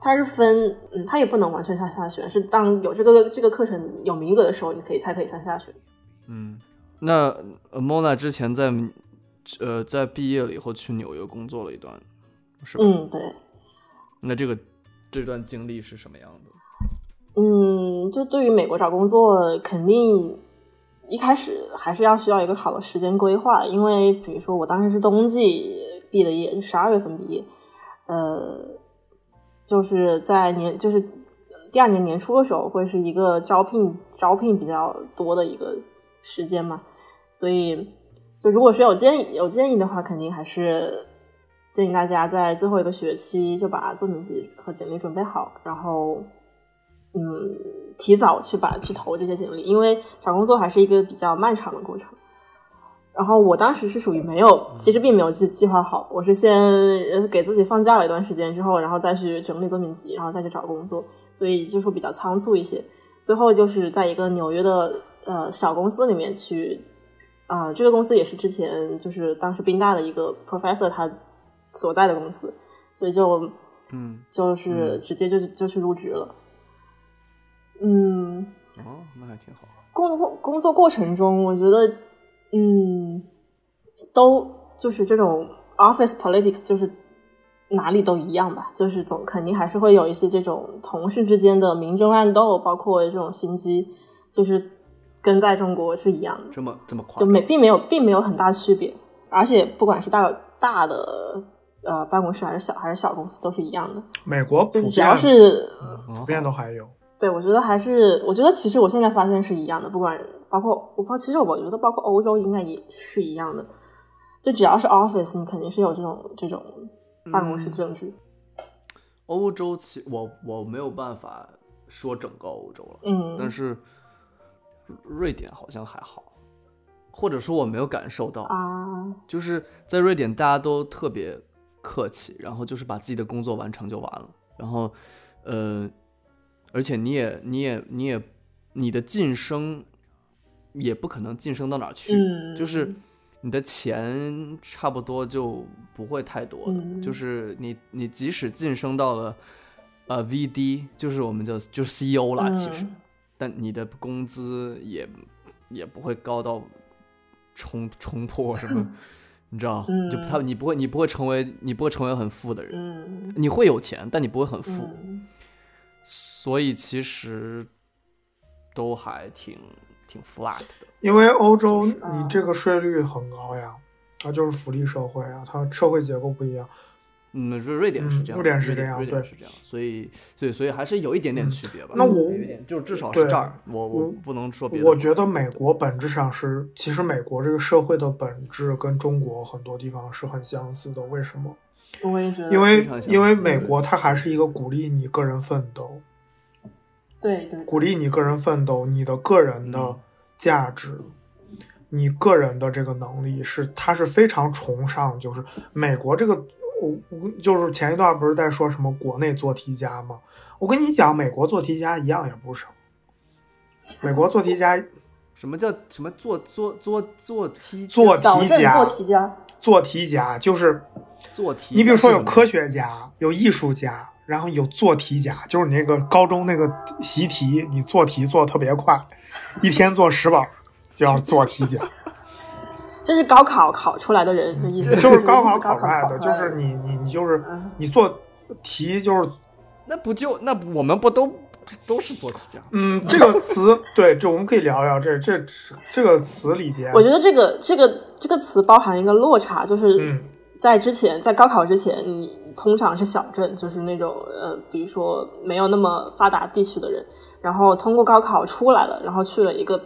它是分，嗯，它也不能完全向下选，是当有这个这个课程有名额的时候，你可以才可以向下选。嗯。那 Mona 之前在呃在毕业了以后去纽约工作了一段，是吧？嗯，对。那这个这段经历是什么样的？嗯，就对于美国找工作，肯定一开始还是要需要一个好的时间规划，因为比如说我当时是冬季毕的业，十二月份毕业，呃，就是在年就是第二年年初的时候，会是一个招聘招聘比较多的一个时间嘛。所以，就如果是有建议有建议的话，肯定还是建议大家在最后一个学期就把作品集和简历准备好，然后，嗯，提早去把去投这些简历，因为找工作还是一个比较漫长的过程。然后我当时是属于没有，其实并没有计计划好，我是先给自己放假了一段时间之后，然后再去整理作品集，然后再去找工作，所以就说比较仓促一些。最后就是在一个纽约的呃小公司里面去。啊，这个公司也是之前就是当时宾大的一个 professor 他所在的公司，所以就嗯，就是直接就就去入职了。嗯，哦，那还挺好。工作工作过程中，我觉得嗯，都就是这种 office politics，就是哪里都一样吧，就是总肯定还是会有一些这种同事之间的明争暗斗，包括这种心机，就是。跟在中国是一样的，这么这么快，就没并没有并没有很大区别，而且不管是大大的呃办公室还是小还是小公司都是一样的。美国就是只要是普遍都还有。对，我觉得还是，我觉得其实我现在发现是一样的，不管包括我包，其实我觉得包括欧洲应该也是一样的，就只要是 office，你肯定是有这种这种办公室政治。欧洲其我我没有办法说整个欧洲了，嗯，但是。瑞典好像还好，或者说我没有感受到啊，就是在瑞典大家都特别客气，然后就是把自己的工作完成就完了，然后呃，而且你也你也你也你的晋升也不可能晋升到哪去，就是你的钱差不多就不会太多的，就是你你即使晋升到了呃 VD，就是我们叫就是 CEO 啦，其实。但你的工资也也不会高到冲冲破什么，你知道？就他你不会你不会成为你不会成为很富的人，你会有钱，但你不会很富。所以其实都还挺挺 flat 的。因为欧洲你这个税率很高呀，它就是福利社会啊，它社会结构不一样。嗯，瑞瑞典是这样瑞典是这样对瑞典是这样，所以所以所以还是有一点点嗯区别吧。那我就至少是对这儿，我我我不能说别的。我觉得美国本质上是，其实美国这个社会的本质跟中国很多地方是很相似的。为什么？因为因为美国它还是一个鼓励你个人奋斗，对对，鼓励你个人奋斗，你的个人的嗯价值，你个人的这个能力是，他是非常崇尚，就是美国这个，我我就是前一段不是在说什么国内做题家吗？我跟你讲，美国做题家一样也不少，美国做题家什么叫什么做做做做题做题家做题家，做题家就是，做题？你比如说有科，学家，有艺术家。然后有做题家，就是你那个高中那个习题，你做题做的特别快，一天做十本儿，就要做题家。这是高考考出来的人，的意思嗯就是高 考考考出来的，就是你你你就是嗯你做题就是那不就那我们不都都是做题家？嗯这个词对，这我们可以聊聊这这这个词里边，我觉得这个这个这个词包含一个落差，就是嗯在之前，在高考之前，你通常是小镇，就是那种呃，比如说没有那么发达地区的人，然后通过高考出来了，然后去了一个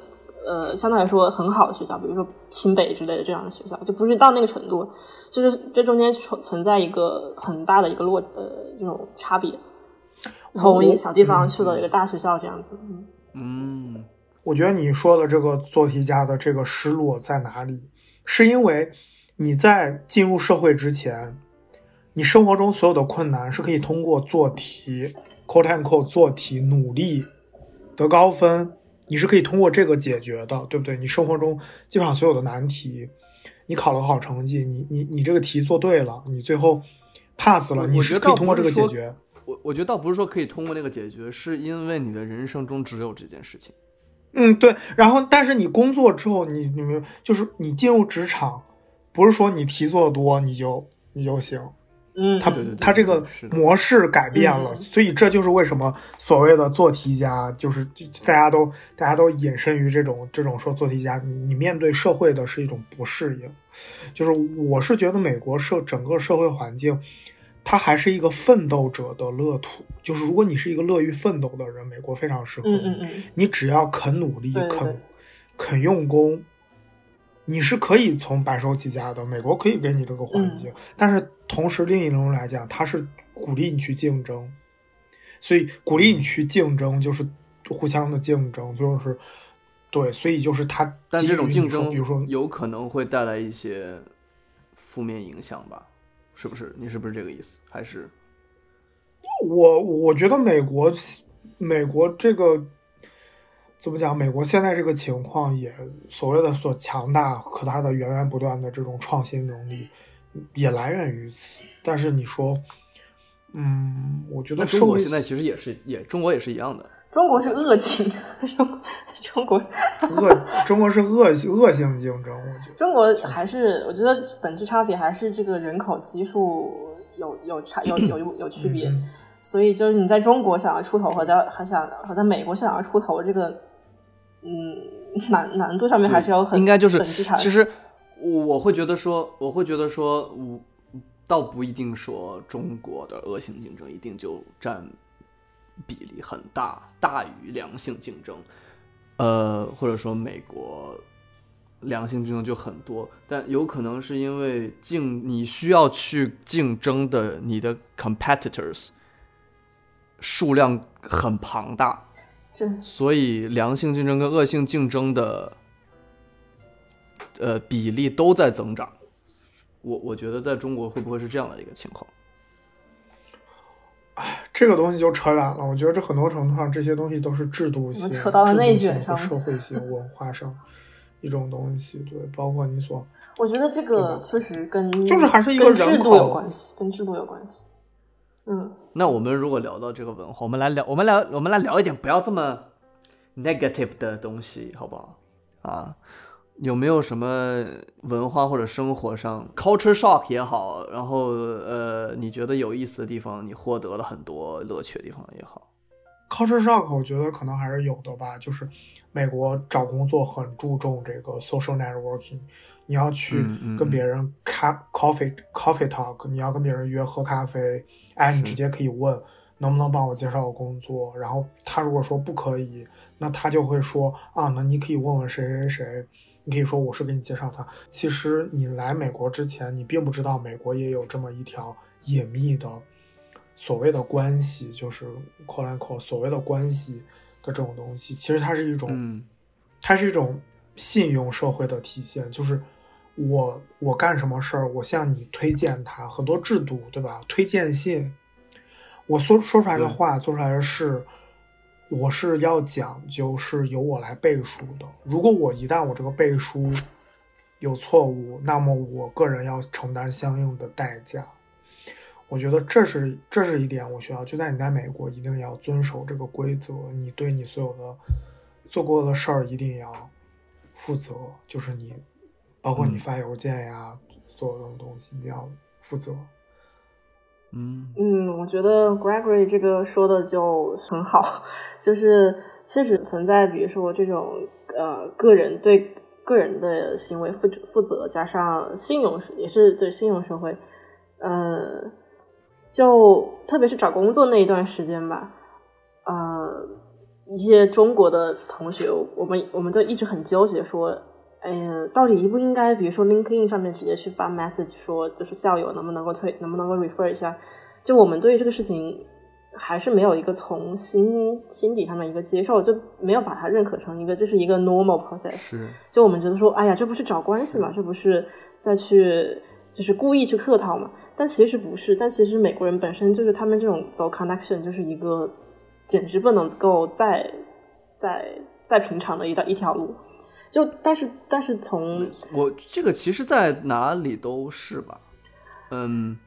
呃相对来说很好的学校，比如说清北之类的这样的学校，就不是到那个程度，就是这中间存存在一个很大的一个落呃这种差别，从一个小地方去了一个大学校这样子，嗯嗯，我觉得你说的这个做题家的这个失落在哪里？是因为你在进入社会之前，你生活中所有的困难是可以通过做题 （quote and quote） 做题努力得高分，你是可以通过这个解决的，对不对？你生活中基本上所有的难题，你考了个好成绩，你你你这个题做对了，你最后 pass 了，你是可以通过这个解决。我我觉得倒不是说可以通过那个解决，是因为你的人生中只有这件事情。嗯，对。然后，但是你工作之后，你你们就是你进入职场，不是说你题做的多你就你就行，嗯，它对对对它这个模式改变了，嗯。所以这就是为什么所谓的做题家，就是大家都大家都隐身于这种这种说做题家，你你面对社会的是一种不适应，就是我是觉得美国社整个社会环境。它还是一个奋斗者的乐土，就是如果你是一个乐于奋斗的人，美国非常适合你。嗯嗯嗯，你只要肯努力、肯肯用功，你是可以从白手起家的。美国可以给你这个环境，但是同时另一种来讲，它是鼓励你去竞争，所以鼓励你去竞争就是互相的竞争，就是对，所以就是它。但这种竞争，比如说有可能会带来一些负面影响吧？是不是？你是不是这个意思？还是我我觉得美国美国这个怎么讲？美国现在这个情况也所谓的所强大和它的源源不断的这种创新能力，也来源于此。但是你说，嗯，我觉得中国现在其实也是也中国也是一样的。中国是恶情，中国中国恶中国是恶恶性竞争，我觉得。中国还是我觉得本质差别还是这个人口基数有有差有有有有区别，嗯所以就是你在中国想要出头和在和想和在美国想要出头这个嗯难难度上面还是要很应该就是。其实我我会觉得说，我会觉得说，我倒不一定说中国的恶性竞争一定就占比例很大，大于良性竞争，呃，或者说美国良性竞争就很多，但有可能是因为竞你需要去竞争的你的 competitors 数量很庞大，这所以良性竞争跟恶性竞争的呃比例都在增长。我我觉得在中国会不会是这样的一个情况？哎这个东西就扯远了。我觉得这很多程度上，这些东西都是制度性、扯到了内卷制度性和上社会性、文化上一种东西。对，包括你所我觉得这个确实跟就是还是一个跟制度有关系，跟制度有关系。嗯，那我们如果聊到这个文化，我们来聊，我们来我们来聊一点不要这么 negative 的东西，好不好？啊，有没有什么文化或者生活上 culture shock 也好，然后呃，你觉得有意思的地方，你获得了很多乐趣的地方也好？Culture shock，我觉得可能还是有的吧。就是美国找工作很注重这个 social networking，你要去跟别人咖 coffee coffee talk，你要跟别人约喝咖啡，哎，你直接可以问能不能帮我介绍个工作。然后他如果说不可以，那他就会说啊，那你可以问问谁谁谁。你可以说我是给你介绍他。其实你来美国之前，你并不知道美国也有这么一条隐秘的所谓的关系，就是 “call and call” 所谓的关系的这种东西。其实它是一种，它是一种信用社会的体现。就是我我干什么事儿，我向你推荐它，很多制度对吧？推荐信，我说说出来的话，做出来的事。我是要讲究是由我来背书的。如果我一旦我这个背书有错误，那么我个人要承担相应的代价。我觉得这是这是一点我需要。就在你在美国，一定要遵守这个规则。你对你所有的做过的事儿一定要负责。就是你，包括你发邮件呀，做这种东西一定要负责。嗯嗯，我觉得 Gregory 这个说的就很好，就是确实存在，比如说这种呃个人对个人的行为负负责，加上信用也是对信用社会，呃，就特别是找工作那一段时间吧，呃，一些中国的同学，我们我们就一直很纠结说。哎呀，到底应不应该，比如说 LinkedIn 上面直接去发 message 说，就是校友能不能够推，能不能够 refer 一下？就我们对于这个事情还是没有一个从心心底上面一个接受，就没有把它认可成一个这是一个 normal process。是，就我们觉得说，哎呀，这不是找关系嘛，这不是再去就是故意去客套嘛？但其实不是，但其实美国人本身就是他们这种走 connection 就是一个简直不能够再再再平常的一道一条路。就但是但是从我这个其实，在哪里都是吧，嗯，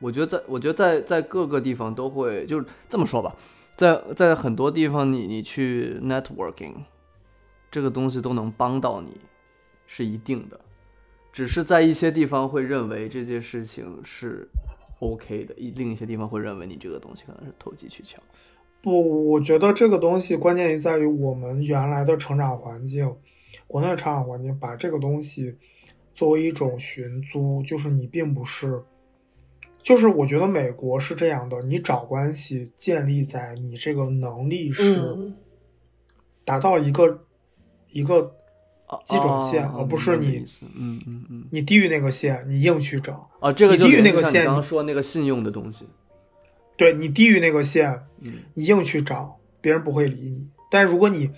我觉得在我觉得在在各个地方都会，就是这么说吧，在在很多地方你你去 networking，这个东西都能帮到你，是一定的，只是在一些地方会认为这件事情是 OK 的，一另一些地方会认为你这个东西可能是投机取巧。不，我觉得这个东西关键于在于我们原来的成长环境。国内的成长环境把这个东西作为一种寻租，就是你并不是，就是我觉得美国是这样的，你找关系建立在你这个能力是达到一个一个基准线，而不是你嗯嗯嗯，你低于那个线，你硬去找啊，这个低于那个线，刚刚说那个信用的东西，对你低于那个线，你硬去找，别人不会理你，但如果你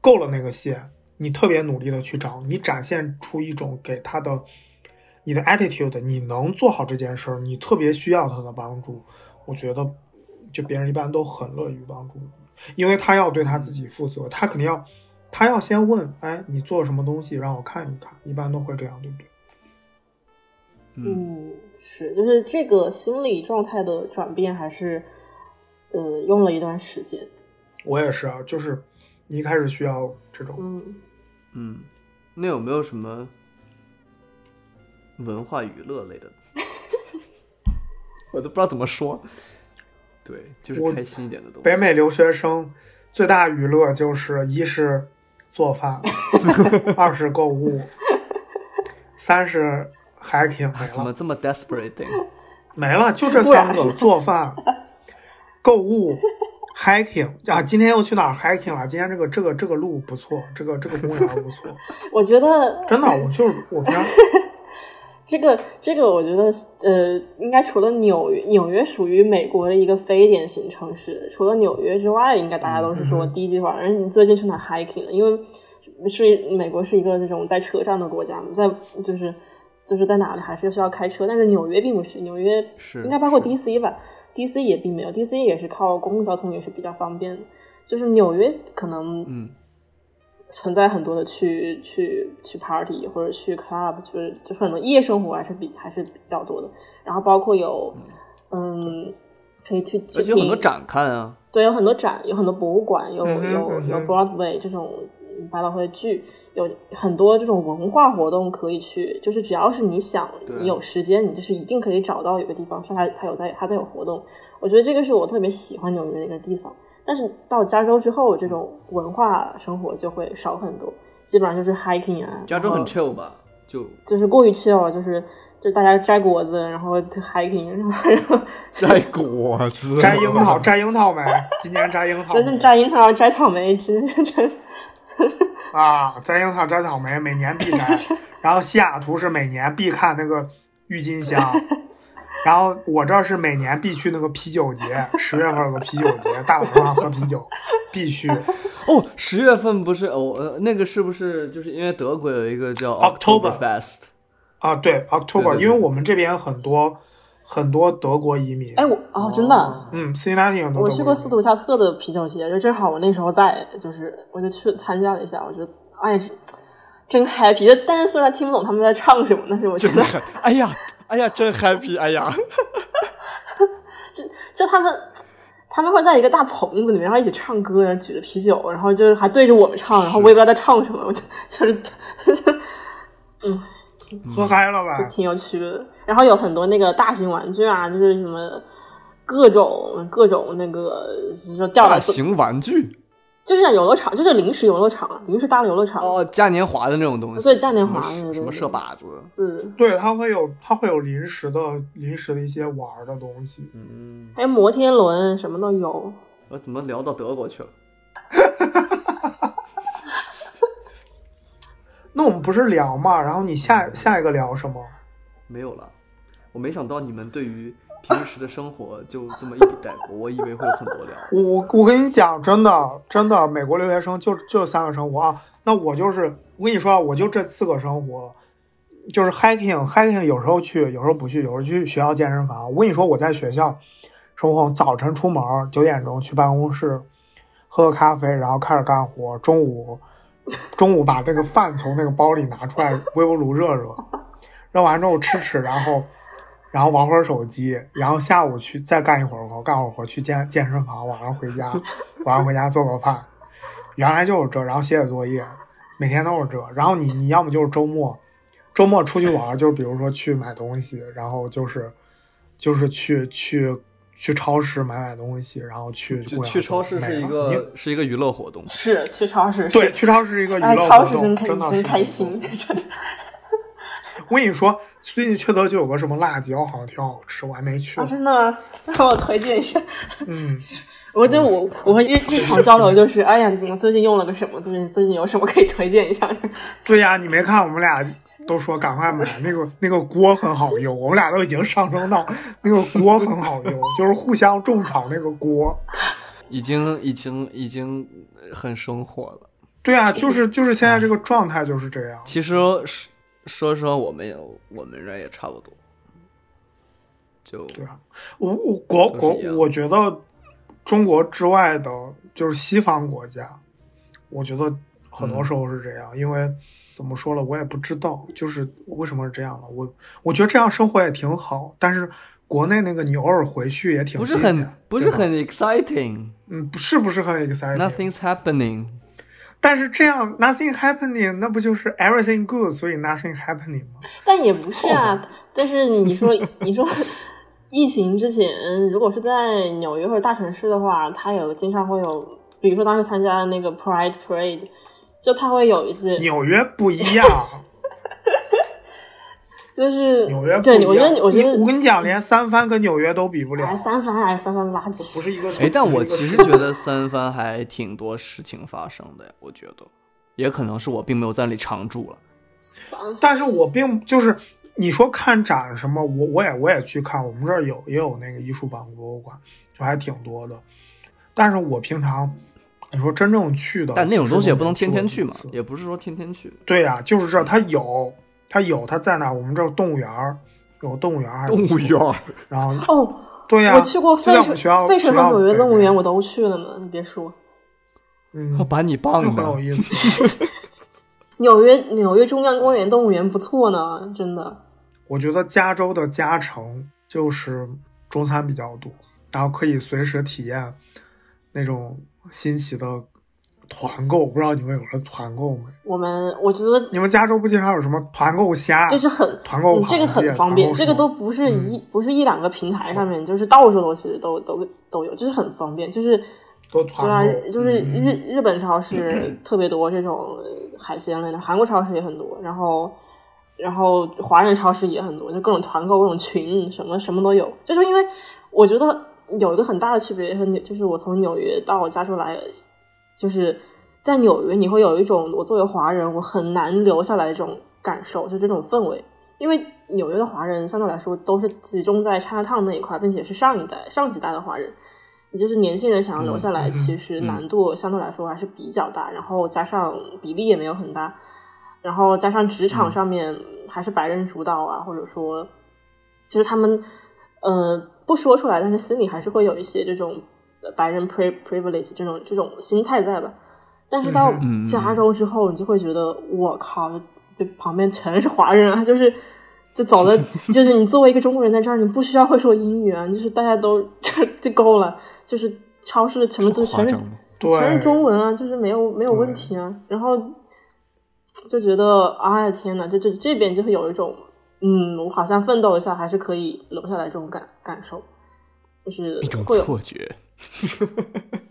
够了那个线。你特别努力的去找，你展现出一种给他的你的 attitude，你能做好这件事儿，你特别需要他的帮助，我觉得就别人一般都很乐于帮助你，因为他要对他自己负责，他肯定要他要先问，哎，你做什么东西让我看一看，一般都会这样，对不对？嗯，是，就是这个心理状态的转变，还是呃用了一段时间。我也是啊，就是你一开始需要这种。嗯。嗯，那有没有什么文化娱乐类的？我都不知道怎么说。对，就是开心一点的东西。北美留学生最大娱乐就是一是做饭，二是购物，三是 hiking 没了。怎么这么 desperate？没了，就这三个：做饭、购物。hiking 啊，今天又去哪儿 hiking 了？今天这个这个这个路不错，这个这个公园不错。我觉得真的，我就是我平常这个这个，我觉得呃，应该除了纽约，纽约属于美国的一个非典型城市。除了纽约之外，应该大家都是说第一句话，哎，你最近去哪 hiking 了？因为是美国是一个那种在车上的国家嘛，在就是就是在哪里还是需要开车，但是纽约并不是，纽约是应该包括 DC 吧。D.C. 也并没有，D.C. 也是靠公共交通也是比较方便的。就是纽约可能嗯存在很多的去去去 party 或者去 club，就是就是很多夜生活还是比还是比较多的。然后包括有嗯可以去，而且有很多展看啊，对，有很多展，有很多博物馆，有有有 Broadway 这种百老汇剧。有很多这种文化活动可以去，就是只要是你想，你有时间，你就是一定可以找到有个地方是它它有在它在有活动。我觉得这个是我特别喜欢纽约的一个地方。但是到加州之后，这种文化生活就会少很多，基本上就是 hiking 啊。加州很 chill 吧？就就是过于 chill，就是就大家摘果子，然后 hiking，然后然后 摘果子，摘樱桃，摘樱桃没？今年摘樱桃？那摘樱桃，摘草莓，真真。啊，摘樱桃，摘草莓，每年必摘。然后西雅图是每年必看那个郁金香。然后我这是每年必去那个啤酒节，十月份有个啤酒节，大晚上喝啤酒，必须。哦，十月份不是哦，呃，那个是不是就是因为德国有一个叫 October Fest？啊，对，October，因为我们这边很多很多德国移民。哎，我哦，真的，嗯，斯拉挺多。我去过斯图加特的啤酒节，就正好我那时候在，就是我就去参加了一下，我觉得哎，真 happy。但是虽然听不懂他们在唱什么，但是我觉得，哎呀。哎呀，真 happy！哎呀，就就他们，他们会在一个大棚子里面，然后一起唱歌，然后举着啤酒，然后就是还对着我们唱，然后我也不知道在唱什么，我就就是，嗯，喝嗨了吧？就挺有趣的。然后有很多那个大型玩具啊，就是什么各种各种那个，说掉大型玩具。就是像游乐场，就是临时游乐场，临时搭的游乐场哦，嘉年华的那种东西，对，嘉年华什么射靶子，是，对，它会有，它会有临时的、临时的一些玩的东西，嗯，还有摩天轮，什么都有。我怎么聊到德国去了？那我们不是聊嘛？然后你下下一个聊什么？没有了，我没想到你们对于。平时的生活就这么一笔带过，我以为会有很多聊。我我跟你讲，真的真的，美国留学生就就三个生活啊。那我就是我跟你说啊，我就这四个生活，就是 hiking hiking，有时候去，有时候不去，有时候去学校健身房。我跟你说，我在学校生活，早晨出门九点钟去办公室喝个咖啡，然后开始干活。中午中午把这个饭从那个包里拿出来，微波炉热热，热完之后吃吃，然后。然后玩会儿手机，然后下午去再干一会儿活，干会儿活去健健身房，晚上回家，晚上回家做个饭。原来就是这，然后写写作业，每天都是这。然后你你要么就是周末，周末出去玩，就是比如说去买东西，然后就是就是去去去超市买买东西，然后去去超市是一个是一个娱乐活动，是去超市对去超市是一个娱乐活动，真的真开心。我跟你说，最近缺德就有个什么辣椒，好像挺好吃，我还没去。真的吗？让我推荐一下。嗯，我就我我们日日常交流就是，哎呀，你最近用了个什么？最近最近有什么可以推荐一下？对呀，你没看我们俩都说赶快买那个那个锅很好用，我们俩都已经上升到那个锅很好用，就是互相种草那个锅，已经已经已经很生活了。对啊，就是就是现在这个状态就是这样。其实是。说说我们也我们这也差不多，就对啊，我我国国我觉得中国之外的，就是西方国家，我觉得很多时候是这样，因为怎么说了，我也不知道，就是为什么是这样了。我我觉得这样生活也挺好，但是国内那个你偶尔回去也挺不是很不是很 exciting，嗯，不是不是很 exciting？Nothing's happening。但是这样，nothing happening，那不就是 everything good，所以 nothing happening 吗？但也不是啊。但是你说，你说疫情之前，如果是在纽约或者大城市的话，它有经常会有，比如说当时参加那个 Pride Parade，就它会有一些。纽约不一样。就是纽约，对纽约，我觉得我跟你讲，连三藩跟纽约都比不了。三藩还是三藩垃圾，不是一个。哎，但我其实觉得 三藩还挺多事情发生的呀。我觉得，也可能是我并没有在那里常住了。但是我并就是你说看展什么，我我也我也去看，我们这儿有也有那个艺术版、博物馆，就还挺多的。但是我平常你说真正去的，但那种东西也不能天天去嘛，也不是说天天去。对呀，就是这，它有。它有，它在哪？我们这儿动物园儿有动物园儿，动物园儿。然后哦，对呀，我去过费城、费城和纽约动物园，我都去了呢。你别说，嗯，把你棒的很有意思。纽约纽约中央公园动物园不错呢，真的。我觉得加州的加城就是中餐比较多，然后可以随时体验那种新奇的。团购不知道你们有什么团购没？我们我觉得你们加州不经常有什么团购虾？就是很团购，这个很方便，这个都不是一不是一两个平台上面，就是到处都是都都都有，就是很方便。就是多对啊团购，，就是嗯日日本超市 特别多这种海鲜类的，韩国超市也很多，然后然后华人超市也很多，就各种团购、各种群，什么什么都有。就是因为我觉得有一个很大的区别，就是我从纽约到加州来，就是在纽约你会有一种我作为华人我很难留下来的这种感受，就这种氛围。因为纽约的华人相对来说都是集中在 Chinatown 那一块，并且是上一代、上几代的华人，也就是年轻人想要留下来，其实嗯。难度相对来说还是比较大，然后加上比例也没有很大，然后加上职场上面还是白人主导啊，或者说就是他们呃不说出来，但是心里还是会有一些这种呃白人 pri privilege 这种这种心态在吧。但是到加州之后，你就会觉得我靠，这这旁边全是华人啊，就是就走的，就是你作为一个中国人在这儿，你不需要会说英语啊，就是大家都就 就够了，就是超市全部都全是全是中文啊，就是没有没有问题啊。然后就觉得，哎呀天呐，这这这边就会有一种，嗯，我好像奋斗一下还是可以留下来这种感感受，就是一种会有错觉。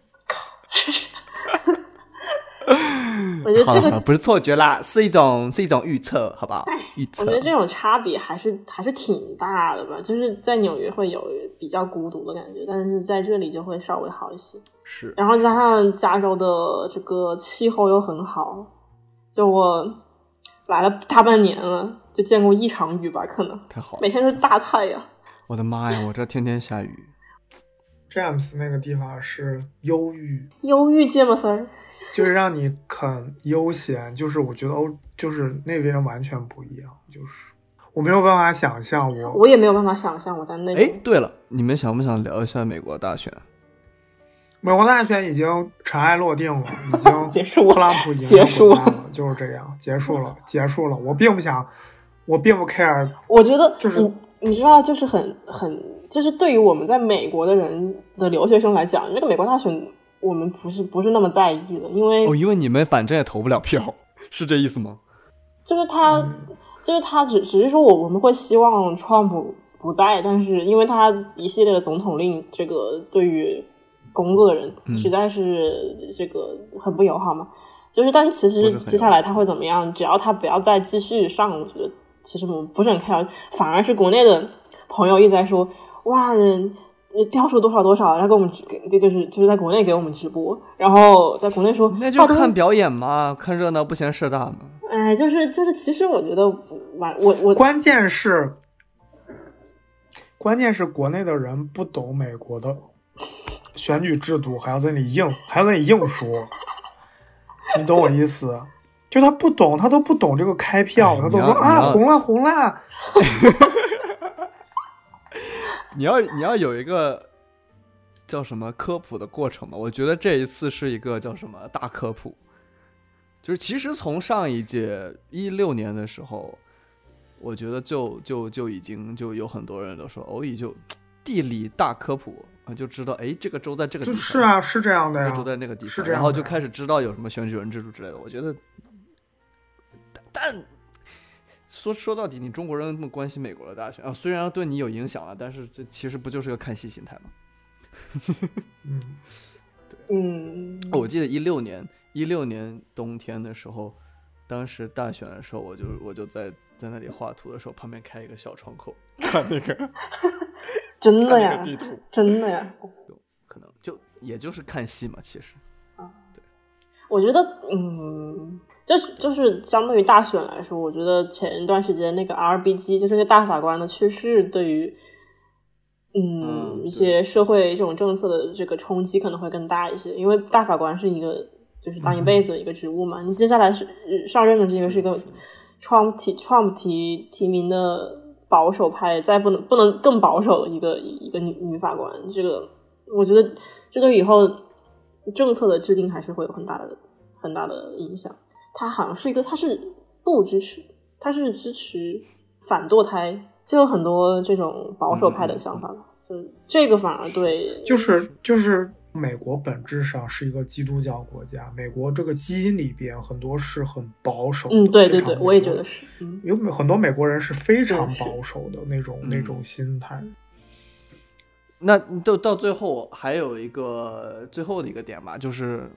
我觉得这个不是错觉啦，是一种是一种预测，好不好？预测我觉。得这种差别还是还是挺大的吧，就是在纽约会有比较孤独的感觉，但是在这里就会稍微好一些。是然后加上加州的这个气候又很好，就我来了大半年了，就见过一场雨吧，可能太好了每！天都是大太阳。我的妈呀，我这天天下雨。James 那个地方是忧郁，忧郁芥末丝儿，就是让你很悠闲，就是我觉得欧就是那边完全不一样，就是我没有办法想象我我也没有办法想象我在那哎，对了，你们想不想聊一下美国大选？美国大选已经尘埃落定了，已经 结束了特朗普已经结束了，就是这样，结束了，结束了。我并不想，我并不 care，我觉得就是你你知道，就是很很，就是对于我们在美国的人的留学生来讲，这个美国大选我们不是不是那么在意的，因为哦，因为你们反正也投不了票，是这意思吗？就是他，嗯就是他只只是说我我们会希望 Trump 不在，但是因为他一系列的总统令，这个对于工作的人嗯实在是这个很不友好嘛。就是，但其实接下来他会怎么样？只要他不要再继续上，我觉得其实我们不是很 care，反而是国内的朋友一直在说，哇，呃票数多少多少，然后给我们直这就是就是在国内给我们直播，然后在国内说那就看表演嘛，看热闹不嫌事大嘛。哎，就是就是，其实我觉得完，我我关键是，关键是国内的人不懂美国的选举制度，还要在那里硬，还要在那里硬说，你懂我意思？就他不懂，他都不懂这个开票，哎他都说啊红了红了，你要你要有一个叫什么科普的过程嘛？我觉得这一次是一个叫什么大科普，就是其实从上一届一六年的时候，我觉得就就就已经就有很多人都说哦，已就地理大科普啊，就知道哎这个州在这个地方，是啊，是这样的呀那个州，在那个地方，然后就开始知道有什么选举人制度之类的。我觉得，但但说说到底，你中国人那么关心美国的大选啊，虽然对你有影响啊，但是这其实不就是个看戏心态吗？嗯，嗯，我记得一六年一六年冬天的时候，当时大选的时候，我就我就在在那里画图的时候，旁边开一个小窗口看那个 真的呀地图，真的呀，可能就也就是看戏嘛，其实对。我觉得，嗯，就是就是相对于大选来说，我觉得前一段时间那个 RBG 就是那个大法官的去世，对于嗯嗯一些社会这种政策的这个冲击可能会更大一些，因为大法官是一个就是当一辈子的一个职务嘛，你接下来是呃上任的这个是一个 Trump 提 Trump 提提名的保守派，再不能不能更保守的一个一个女女法官，这个我觉得这对以后政策的制定还是会有很大的很大的影响。他好像是一个，他是不支持，他是支持反堕胎，就有很多这种保守派的想法吧。就这个反而对，就是就是美国本质上是一个基督教国家，美国这个基因里边很多是很保守的。嗯，对对对，我也觉得是，嗯，有很多美国人是非常保守的那种、嗯那种心态。那到到最后还有一个最后的一个点吧，就是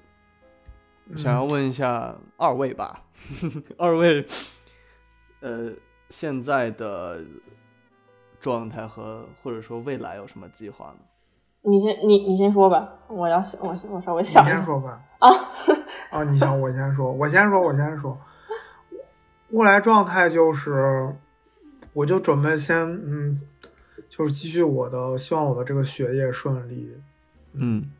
想要问一下二位吧，二位，呃，现在的状态和或者说未来有什么计划呢？你先，你你先说吧，我要想，我我稍微想你一下。先说吧。啊，哦，你想我先说，我先说，我先说。未来状态就是，我就准备先，嗯，就是继续我的，希望我的这个学业顺利，嗯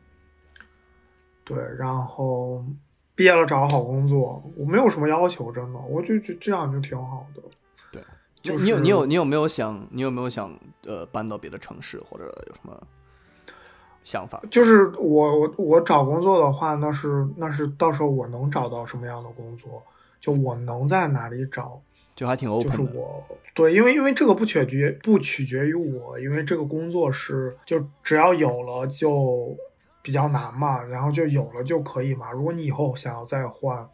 对，然后毕业了找好工作，我没有什么要求，真的，我就觉得这样就挺好的。对，就你有你有你有没有想你有没有想呃搬到别的城市或者有什么想法？就是我我我找工作的话，那是那是到时候我能找到什么样的工作，就我能在哪里找，就还挺 open 的。我对，因为因为这个不取决不取决于我，因为这个工作是就只要有了就比较难嘛，然后就有了就可以嘛。如果你以后想要再换，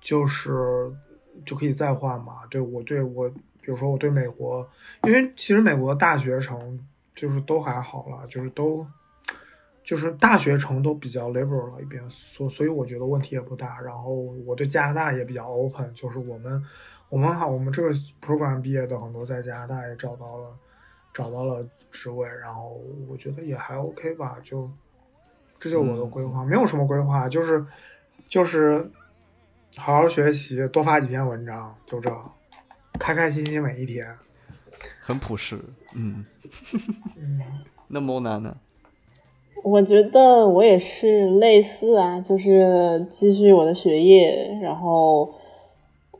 就是就可以再换嘛。对我对我，比如说我对美国，因为其实美国大学城就是都还好了，就是都。就是大学城都比较 liberal 了一边，所所以我觉得问题也不大。然后我对加拿大也比较 open，就是我们我们好，我们这个 program 毕业的很多在加拿大也找到了找到了职位，然后我觉得也还 OK 吧，就这就是我的规划，没有什么规划，就是就是好好学习，多发几篇文章，就这，开开心心每一天。很朴实，嗯。嗯，那 Mona 呢？我觉得我也是类似啊，就是继续我的学业，然后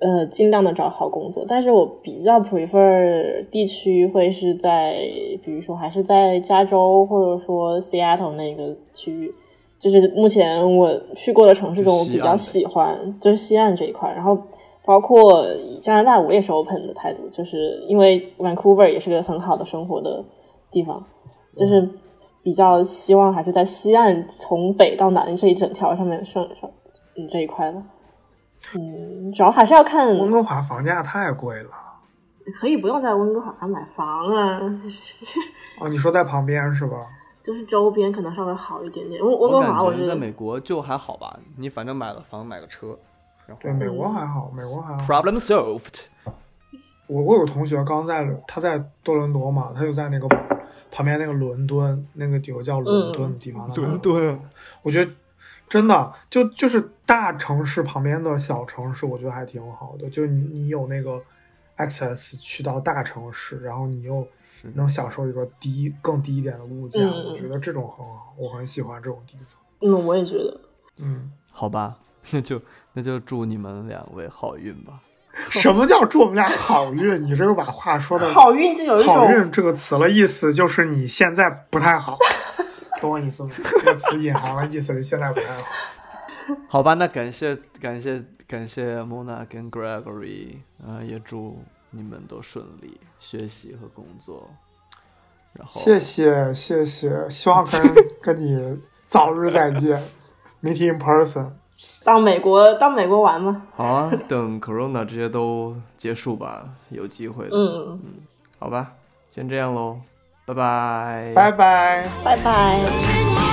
呃尽量的找好工作。但是我比较 prefer 地区会是在，比如说还是在加州或者说 Seattle 那个区域，就是目前我去过的城市中，我比较喜欢就是西岸这一块。然后包括加拿大，我也是 open 的态度，就是因为 Vancouver 也是个很好的生活的地方，就是。比较希望还是在西岸从北到南这一整条上面上上嗯这一块的，嗯，主要还是要看温哥华房价太贵了。可以不用在温哥华买房啊，哦，你说在旁边是吧？就是周边可能稍微好一点点。温温哥我华我觉得感觉在美国就还好吧，你反正买了房买个车，然后对，美国还好，美国还好。problem solved。我我有个同学刚在他在多伦多嘛，他就在那个旁边那个伦敦那个有个叫伦敦的地方。伦敦，我觉得真的就就是大城市旁边的小城市，我觉得还挺好的。就你你有那个 access 去到大城市，然后你又能享受一个低更低一点的物价，嗯我觉得这种很好，我很喜欢这种地方。嗯，我也觉得。嗯，好吧，那就那就祝你们两位好运吧。什么叫祝我们俩好运？你这个把话说的好运就有一种好运这个词了意思就是你现在不太好，懂我意思吗？这个词隐含的意思是现在不太好。好吧，那感谢感谢感谢 Mona 跟 Gregory，呃，也祝你们都顺利学习和工作。然后谢谢谢谢，希望跟 跟你早日再见，meet in person。到美国到美国玩吗。好啊，等 Corona 这些都结束吧，有机会的。嗯，好吧，先这样喽，拜拜，拜拜。拜拜。